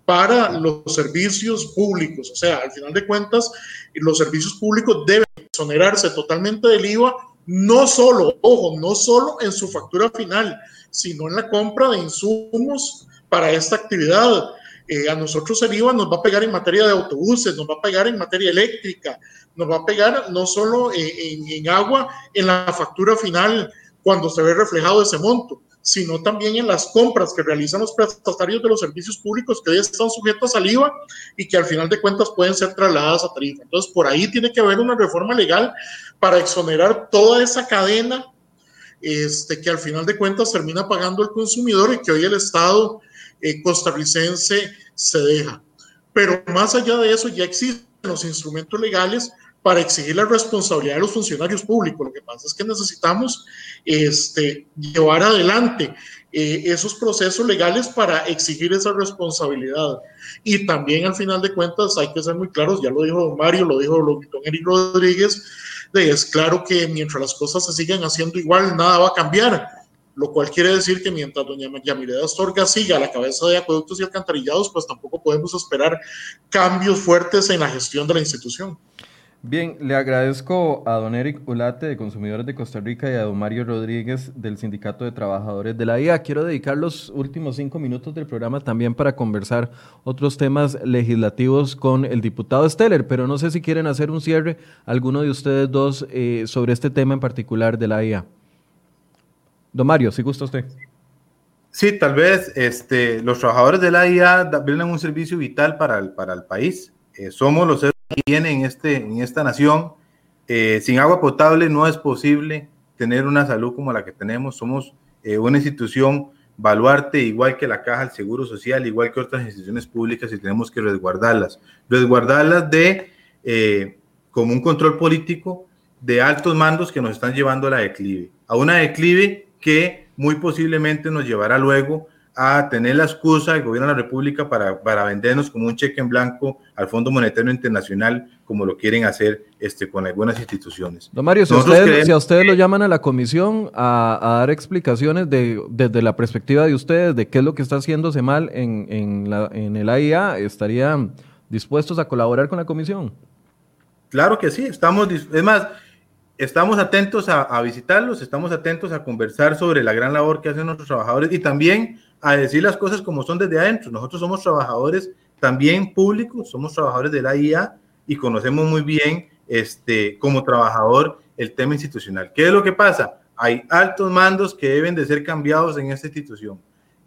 para los servicios públicos. O sea, al final de cuentas, los servicios públicos deben exonerarse totalmente del IVA, no solo, ojo, no solo en su factura final, sino en la compra de insumos para esta actividad. Eh, a nosotros el IVA nos va a pegar en materia de autobuses, nos va a pegar en materia eléctrica, nos va a pegar no solo en, en agua, en la factura final cuando se ve reflejado ese monto, sino también en las compras que realizan los prestatarios de los servicios públicos que hoy están sujetos al IVA y que al final de cuentas pueden ser trasladadas a tarifa. Entonces, por ahí tiene que haber una reforma legal para exonerar toda esa cadena este, que al final de cuentas termina pagando el consumidor y que hoy el Estado eh, costarricense se deja. Pero más allá de eso, ya existen los instrumentos legales para exigir la responsabilidad de los funcionarios públicos. Lo que pasa es que necesitamos este, llevar adelante eh, esos procesos legales para exigir esa responsabilidad. Y también al final de cuentas hay que ser muy claros, ya lo dijo don Mario, lo dijo don Eric Rodríguez, de, es claro que mientras las cosas se sigan haciendo igual, nada va a cambiar lo cual quiere decir que mientras doña Yamileda Astorga siga a la cabeza de acueductos y alcantarillados, pues tampoco podemos esperar cambios fuertes en la gestión de la institución. Bien, le agradezco a don Eric Ulate de Consumidores de Costa Rica y a don Mario Rodríguez del Sindicato de Trabajadores de la IA. Quiero dedicar los últimos cinco minutos del programa también para conversar otros temas legislativos con el diputado Steller, pero no sé si quieren hacer un cierre alguno de ustedes dos eh, sobre este tema en particular de la IA. Don Mario, si gusta usted. Sí, tal vez este, los trabajadores de la IA brindan un servicio vital para el, para el país. Eh, somos los tiene en, este, en esta nación. Eh, sin agua potable no es posible tener una salud como la que tenemos. Somos eh, una institución baluarte, igual que la Caja del Seguro Social, igual que otras instituciones públicas, y tenemos que resguardarlas. Resguardarlas de, eh, como un control político de altos mandos que nos están llevando a la declive, a una declive que muy posiblemente nos llevará luego a tener la excusa del gobierno de la República para, para vendernos como un cheque en blanco al Fondo Monetario Internacional, como lo quieren hacer este, con algunas instituciones. Don Mario, si, ustedes, si a ustedes lo llaman a la comisión a, dar explicaciones de, desde la perspectiva de ustedes de qué es lo que está haciéndose mal en, en, la, en el AIA, ¿estarían dispuestos a colaborar con la comisión? Claro que sí, estamos, es más, estamos atentos a, a, visitarlos, estamos atentos a conversar sobre la gran labor que hacen nuestros trabajadores y también a decir las cosas como son desde adentro. Nosotros somos trabajadores también públicos, somos trabajadores de la IA y conocemos muy bien este, como trabajador el tema institucional. ¿Qué es lo que pasa? Hay altos mandos que deben de ser cambiados en esta institución.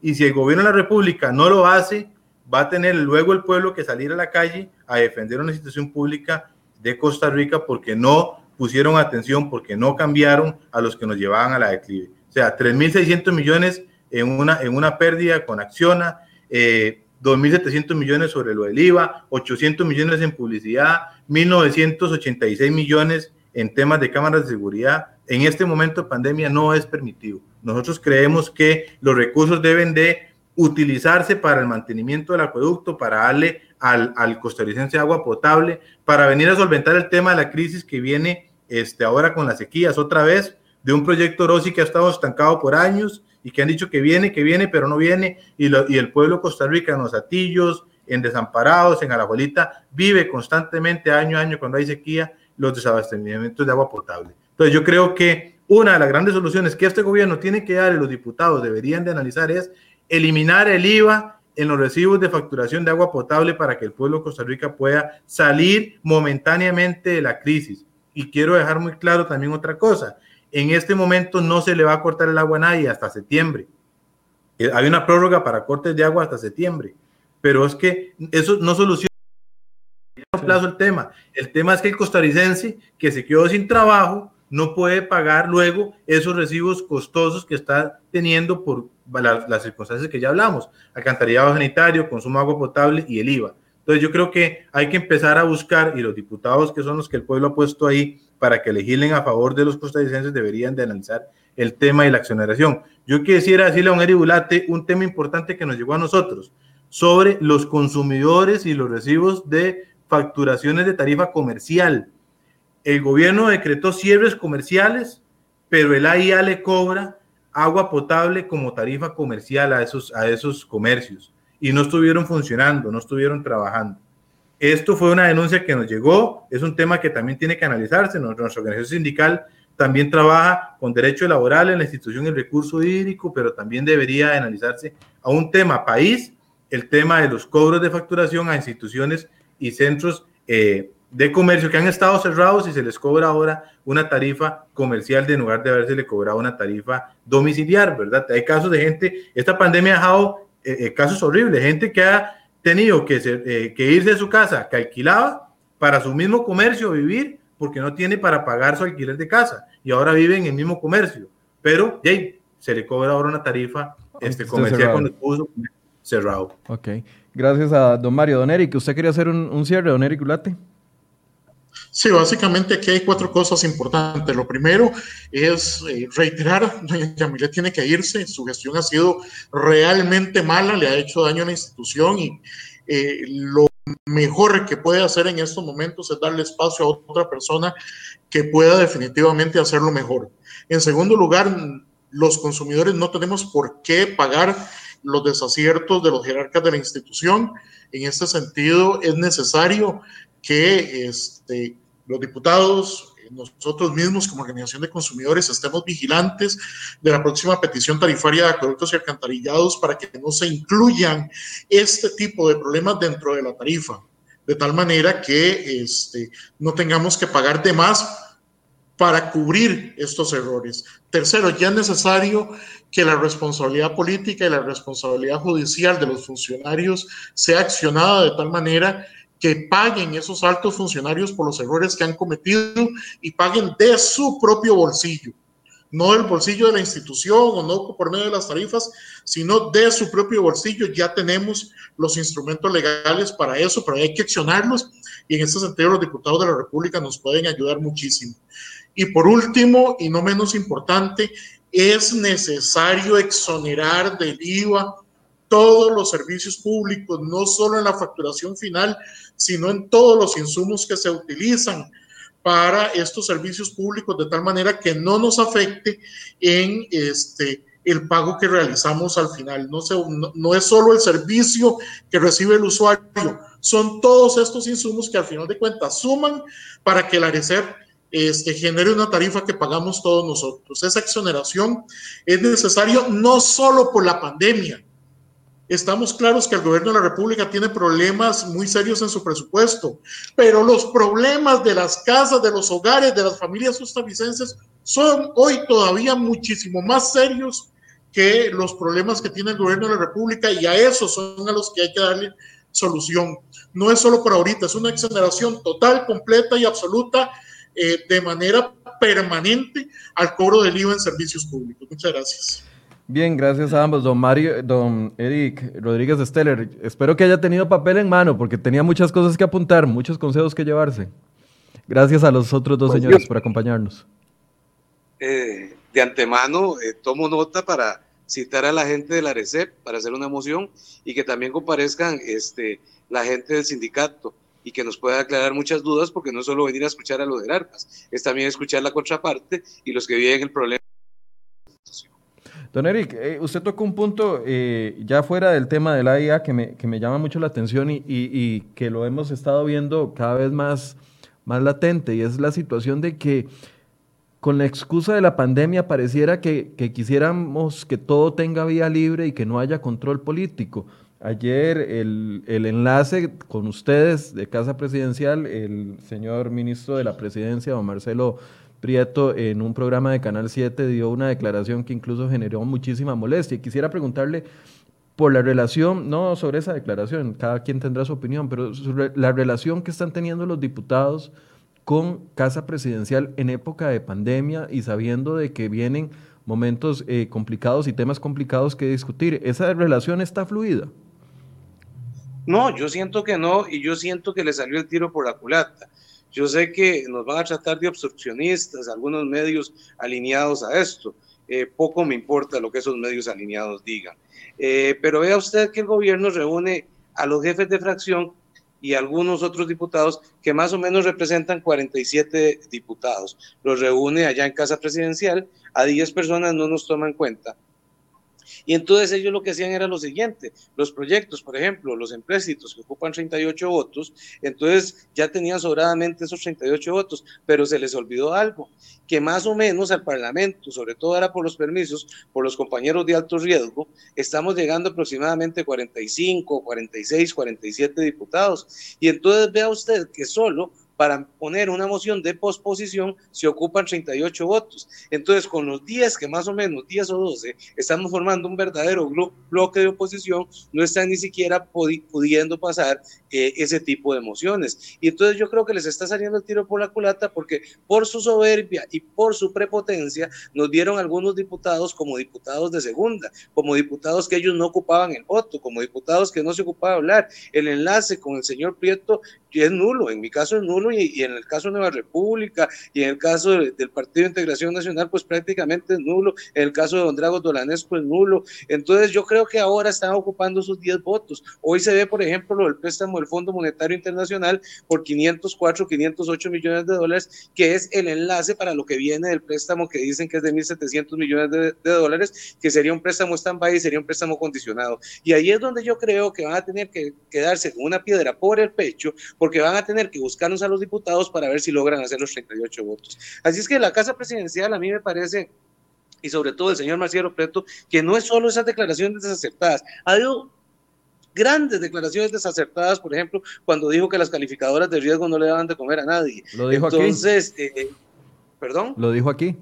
Y si el gobierno de la República no lo hace, va a tener luego el pueblo que salir a la calle a defender una institución pública de Costa Rica porque no pusieron atención, porque no cambiaron a los que nos llevaban a la declive. O sea, 3.600 millones en una, en una pérdida con Acciona, eh, 2.700 millones sobre lo del IVA, 800 millones en publicidad, 1.986 millones en temas de cámaras de seguridad. En este momento de pandemia no es permitido. Nosotros creemos que los recursos deben de utilizarse para el mantenimiento del acueducto, para darle al, al costarricense agua potable, para venir a solventar el tema de la crisis que viene este, ahora con las sequías otra vez, de un proyecto Rossi que ha estado estancado por años y que han dicho que viene, que viene, pero no viene, y, el pueblo de Costa Rica en los atillos, en desamparados, en Alajuelita, vive constantemente año a año cuando hay sequía los desabastecimientos de agua potable. Entonces yo creo que una de las grandes soluciones que este gobierno tiene que dar y los diputados deberían de analizar es eliminar el IVA en los recibos de facturación de agua potable para que el pueblo de Costa Rica pueda salir momentáneamente de la crisis. Y quiero dejar muy claro también otra cosa. En este momento no se le va a cortar el agua a nadie hasta septiembre. Eh, hay una prórroga para cortes de agua hasta septiembre, pero es que eso no soluciona plazo el tema. El tema es que el costarricense que se quedó sin trabajo no puede pagar luego esos recibos costosos que está teniendo por las, circunstancias que ya hablamos, alcantarillado sanitario, consumo de agua potable y el IVA. Entonces yo creo que hay que empezar a buscar, y los diputados que son los que el pueblo ha puesto ahí para que legislen a favor de los costarricenses deberían de analizar el tema de la exoneración. Yo quisiera decirle a un Eri Bulate un tema importante que nos llegó a nosotros sobre los consumidores y los recibos de facturaciones de tarifa comercial. El gobierno decretó cierres comerciales, pero el AIA le cobra agua potable como tarifa comercial a esos, a esos comercios y no estuvieron funcionando, no estuvieron trabajando. Esto fue una denuncia que nos llegó, es un tema que también tiene que analizarse. Nuestra organización sindical también trabaja con derecho laboral en la institución del recurso hídrico, pero también debería analizarse a un tema país, el tema de los cobros de facturación a instituciones y centros eh, de comercio que han estado cerrados y se les cobra ahora una tarifa comercial de en lugar de haberse le cobrado una tarifa domiciliar, ¿verdad? Hay casos de gente, esta pandemia ha dejado eh, eh, casos horribles, gente que ha tenido que, ser, que irse de su casa que alquilaba para su mismo comercio vivir porque no tiene para pagar su alquiler de casa y ahora vive en el mismo comercio, pero hey, se le cobra ahora una tarifa este, comercial con el puso cerrado. Ok. Gracias a don Mario. Don Eric, ¿usted quería hacer un, cierre, don Eric Ulate? Sí, básicamente aquí hay cuatro cosas importantes. Lo primero es eh, reiterar, doña Yamile tiene que irse, su gestión ha sido realmente mala, le ha hecho daño a la institución y eh, lo mejor que puede hacer en estos momentos es darle espacio a otra persona que pueda definitivamente hacerlo mejor. En segundo lugar, los consumidores no tenemos por qué pagar los desaciertos de los jerarcas de la institución. En este sentido, es necesario que este, los diputados, nosotros mismos como organización de consumidores, estemos vigilantes de la próxima petición tarifaria de acueductos y alcantarillados para que no se incluyan este tipo de problemas dentro de la tarifa, de tal manera que este, no tengamos que pagar de más para cubrir estos errores. Tercero, ya es necesario que la responsabilidad política y la responsabilidad judicial de los funcionarios sea accionada de tal manera que paguen esos altos funcionarios por los errores que han cometido y paguen de su propio bolsillo, no del bolsillo de la institución o no por medio de las tarifas, sino de su propio bolsillo. Ya tenemos los instrumentos legales para eso, pero hay que accionarlos y en ese sentido los diputados de la República nos pueden ayudar muchísimo. Y por último, y no menos importante, es necesario exonerar del IVA todos los servicios públicos, no solo en la facturación final, sino en todos los insumos que se utilizan para estos servicios públicos, de tal manera que no nos afecte en este, el pago que realizamos al final. No, se, no, es solo el servicio que recibe el usuario, son todos estos insumos que al final de cuentas suman para que la RECEP este, genere una tarifa que pagamos todos nosotros. Esa exoneración es necesario no solo por la pandemia. Estamos claros que el gobierno de la República tiene problemas muy serios en su presupuesto, pero los problemas de las casas, de los hogares, de las familias costarricenses son hoy todavía muchísimo más serios que los problemas que tiene el gobierno de la República y a esos son a los que hay que darle solución. No es solo por ahorita, es una exoneración total, completa y absoluta eh, de manera permanente al cobro del IVA en servicios públicos. Muchas gracias. Bien, gracias a ambos. Don Mario, don Eric Rodríguez Steller, espero que haya tenido papel en mano porque tenía muchas cosas que apuntar, muchos consejos que llevarse. Gracias a los otros dos pues señores por acompañarnos. Eh, de antemano, eh, tomo nota para citar a la gente de la RECEP para hacer una moción y que también comparezcan este, la gente del sindicato y que nos pueda aclarar muchas dudas, porque no es solo venir a escuchar a los de arcas, es también escuchar la contraparte y los que viven el problema. Don Eric, eh, usted tocó un punto eh, ya fuera del tema de la IA que me, que me llama mucho la atención y, y, que lo hemos estado viendo cada vez más, más latente y es la situación de que con la excusa de la pandemia pareciera que, que, quisiéramos que todo tenga vía libre y que no haya control político. ayer el, el, enlace con ustedes de Casa Presidencial, el señor ministro de la Presidencia, don Marcelo Prieto, en un programa de Canal 7 dio una declaración que incluso generó muchísima molestia. Quisiera preguntarle por la relación, no sobre esa declaración, cada quien tendrá su opinión, pero sobre la relación que están teniendo los diputados con Casa Presidencial en época de pandemia y sabiendo de que vienen momentos eh, complicados y temas complicados que discutir. ¿Esa relación está fluida? No, yo siento que no y yo siento que le salió el tiro por la culata. Yo sé que nos van a tratar de obstruccionistas, algunos medios alineados a esto. Eh, poco me importa lo que esos medios alineados digan. Eh, pero vea usted que el gobierno reúne a los jefes de fracción y algunos otros diputados que más o menos representan 47 diputados. Los reúne allá en Casa Presidencial, a 10 personas no nos toman en cuenta y entonces ellos lo que hacían era lo siguiente, los proyectos, por ejemplo, los empréstitos que ocupan 38 votos, entonces ya tenían sobradamente esos 38 votos, pero se les olvidó algo, que más o menos al Parlamento, sobre todo ahora por los permisos, por los compañeros de alto riesgo, estamos llegando aproximadamente 45, 46, 47 diputados. Y entonces vea usted que solo para poner una moción de posposición se ocupan 38 votos. Entonces, con los 10, que más o menos 10 o 12, estamos formando un verdadero bloque de oposición, no están ni siquiera pudiendo pasar eh, ese tipo de mociones. Y entonces yo creo que les está saliendo el tiro por la culata porque por su soberbia y por su prepotencia nos dieron algunos diputados como diputados de segunda, como diputados que ellos no ocupaban el voto, como diputados que no se ocupaban hablar. El enlace con el señor Prieto es nulo, en mi caso es nulo y, en el caso de Nueva República y en el caso del Partido de Integración Nacional pues prácticamente es nulo, en el caso de Don Drago Dolanesco es nulo. Entonces yo creo que ahora están ocupando sus 10 votos. Hoy se ve, por ejemplo, lo del préstamo del Fondo Monetario Internacional por 504, 508 millones de dólares, que es el enlace para lo que viene del préstamo que dicen que es de 1.700 millones de, dólares, que sería un préstamo stand-by y sería un préstamo condicionado. Y ahí es donde yo creo que van a tener que quedarse con una piedra por el pecho, porque van a tener que buscarnos a los diputados para ver si logran hacer los 38 votos. Así es que la Casa Presidencial a mí me parece y sobre todo el señor Marciero Preto, que no es solo esas declaraciones desacertadas, ha habido grandes declaraciones desacertadas, por ejemplo, cuando dijo que las calificadoras de riesgo no le daban de comer a nadie. Lo dijo Entonces, aquí. Eh, ¿perdón? Lo dijo aquí.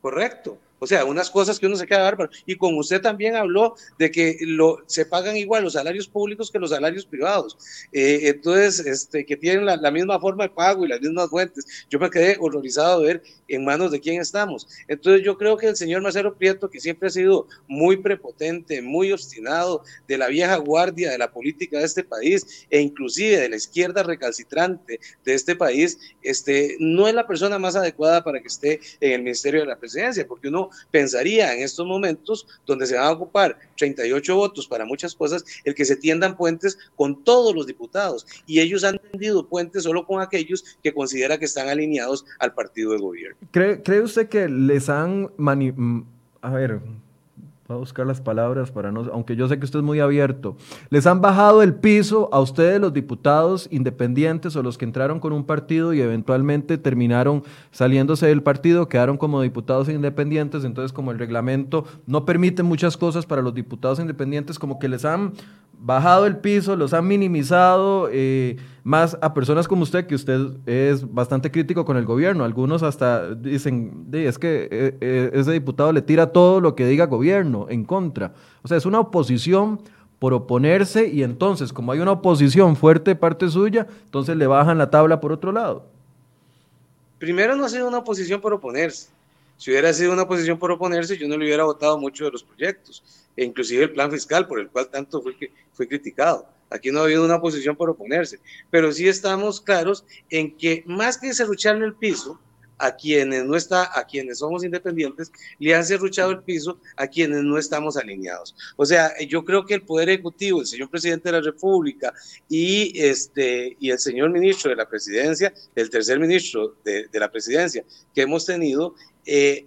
Correcto. O sea, unas cosas que uno se queda bárbaro. Y con usted también habló de que se pagan igual los salarios públicos que los salarios privados. Eh, entonces, este, que tienen la, misma forma de pago y las mismas fuentes. Yo me quedé horrorizado de ver en manos de quién estamos. Entonces, yo creo que el señor Marcelo Prieto, que siempre ha sido muy prepotente, muy obstinado, de la vieja guardia de la política de este país e inclusive de la izquierda recalcitrante de este país, este, no es la persona más adecuada para que esté en el Ministerio de la Presidencia, porque uno pensaría en estos momentos donde se van a ocupar 38 votos para muchas cosas, el que se tiendan puentes con todos los diputados. Y ellos han tendido puentes solo con aquellos que considera que están alineados al partido de gobierno. ¿Cree, cree usted que les han... A ver, Voy a buscar las palabras para no, aunque yo sé que usted es muy abierto. Les han bajado el piso a ustedes los diputados independientes o los que entraron con un partido y eventualmente terminaron saliéndose del partido, quedaron como diputados independientes, entonces como el reglamento no permite muchas cosas para los diputados independientes, como que les han bajado el piso, los han minimizado, eh, más a personas como usted, que usted es bastante crítico con el gobierno. Algunos hasta dicen, es que eh, eh, ese diputado le tira todo lo que diga gobierno en contra. O sea, es una oposición por oponerse y entonces, como hay una oposición fuerte de parte suya, entonces le bajan la tabla por otro lado. Primero no ha sido una oposición por oponerse. Si hubiera sido una oposición por oponerse, yo no le hubiera votado mucho de los proyectos, e inclusive el plan fiscal por el cual tanto fue, fue criticado. Aquí no ha habido una oposición por oponerse, pero sí estamos claros en que más que cerrucharle el piso a quienes no está, a quienes somos independientes, le han cerruchado el piso a quienes no estamos alineados. O sea, yo creo que el poder ejecutivo, el señor presidente de la República y este y el señor ministro de la Presidencia, el tercer ministro de, la Presidencia que hemos tenido, eh,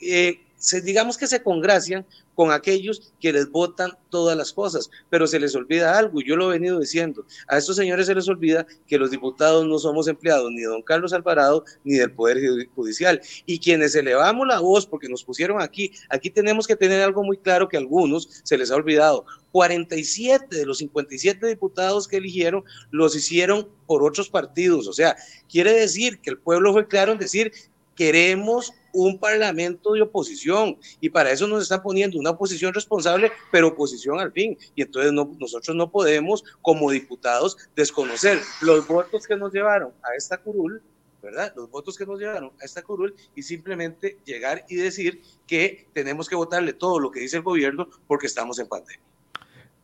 eh, se, digamos que se congracian con aquellos que les votan todas las cosas, pero se les olvida algo, y yo lo he venido diciendo, a estos señores se les olvida que los diputados no somos empleados ni de don Carlos Alvarado ni del Poder Judicial, y quienes elevamos la voz porque nos pusieron aquí, aquí tenemos que tener algo muy claro que a algunos se les ha olvidado, 47 de los 57 diputados que eligieron los hicieron por otros partidos, o sea, quiere decir que el pueblo fue claro en decir queremos un parlamento de oposición y para eso nos están poniendo una oposición responsable, pero oposición al fin. Y entonces no, nosotros no podemos, como diputados, desconocer los votos que nos llevaron a esta curul, ¿verdad? Los votos que nos llevaron a esta curul y simplemente llegar y decir que tenemos que votarle todo lo que dice el gobierno porque estamos en pandemia.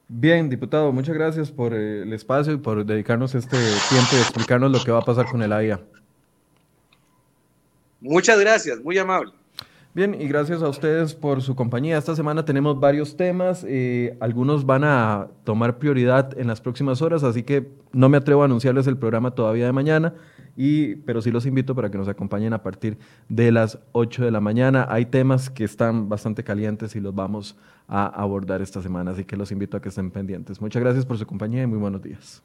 Bien, diputado, muchas gracias por el espacio y por dedicarnos este tiempo y explicarnos lo que va a pasar con el AIA. Muchas gracias, muy amable. Bien, y gracias a ustedes por su compañía. Esta semana tenemos varios temas, eh, algunos van a tomar prioridad en las próximas horas, así que no me atrevo a anunciarles el programa todavía de mañana, y, pero sí los invito para que nos acompañen a partir de las 8 de la mañana. Hay temas que están bastante calientes y los vamos a abordar esta semana, así que los invito a que estén pendientes. Muchas gracias por su compañía y muy buenos días.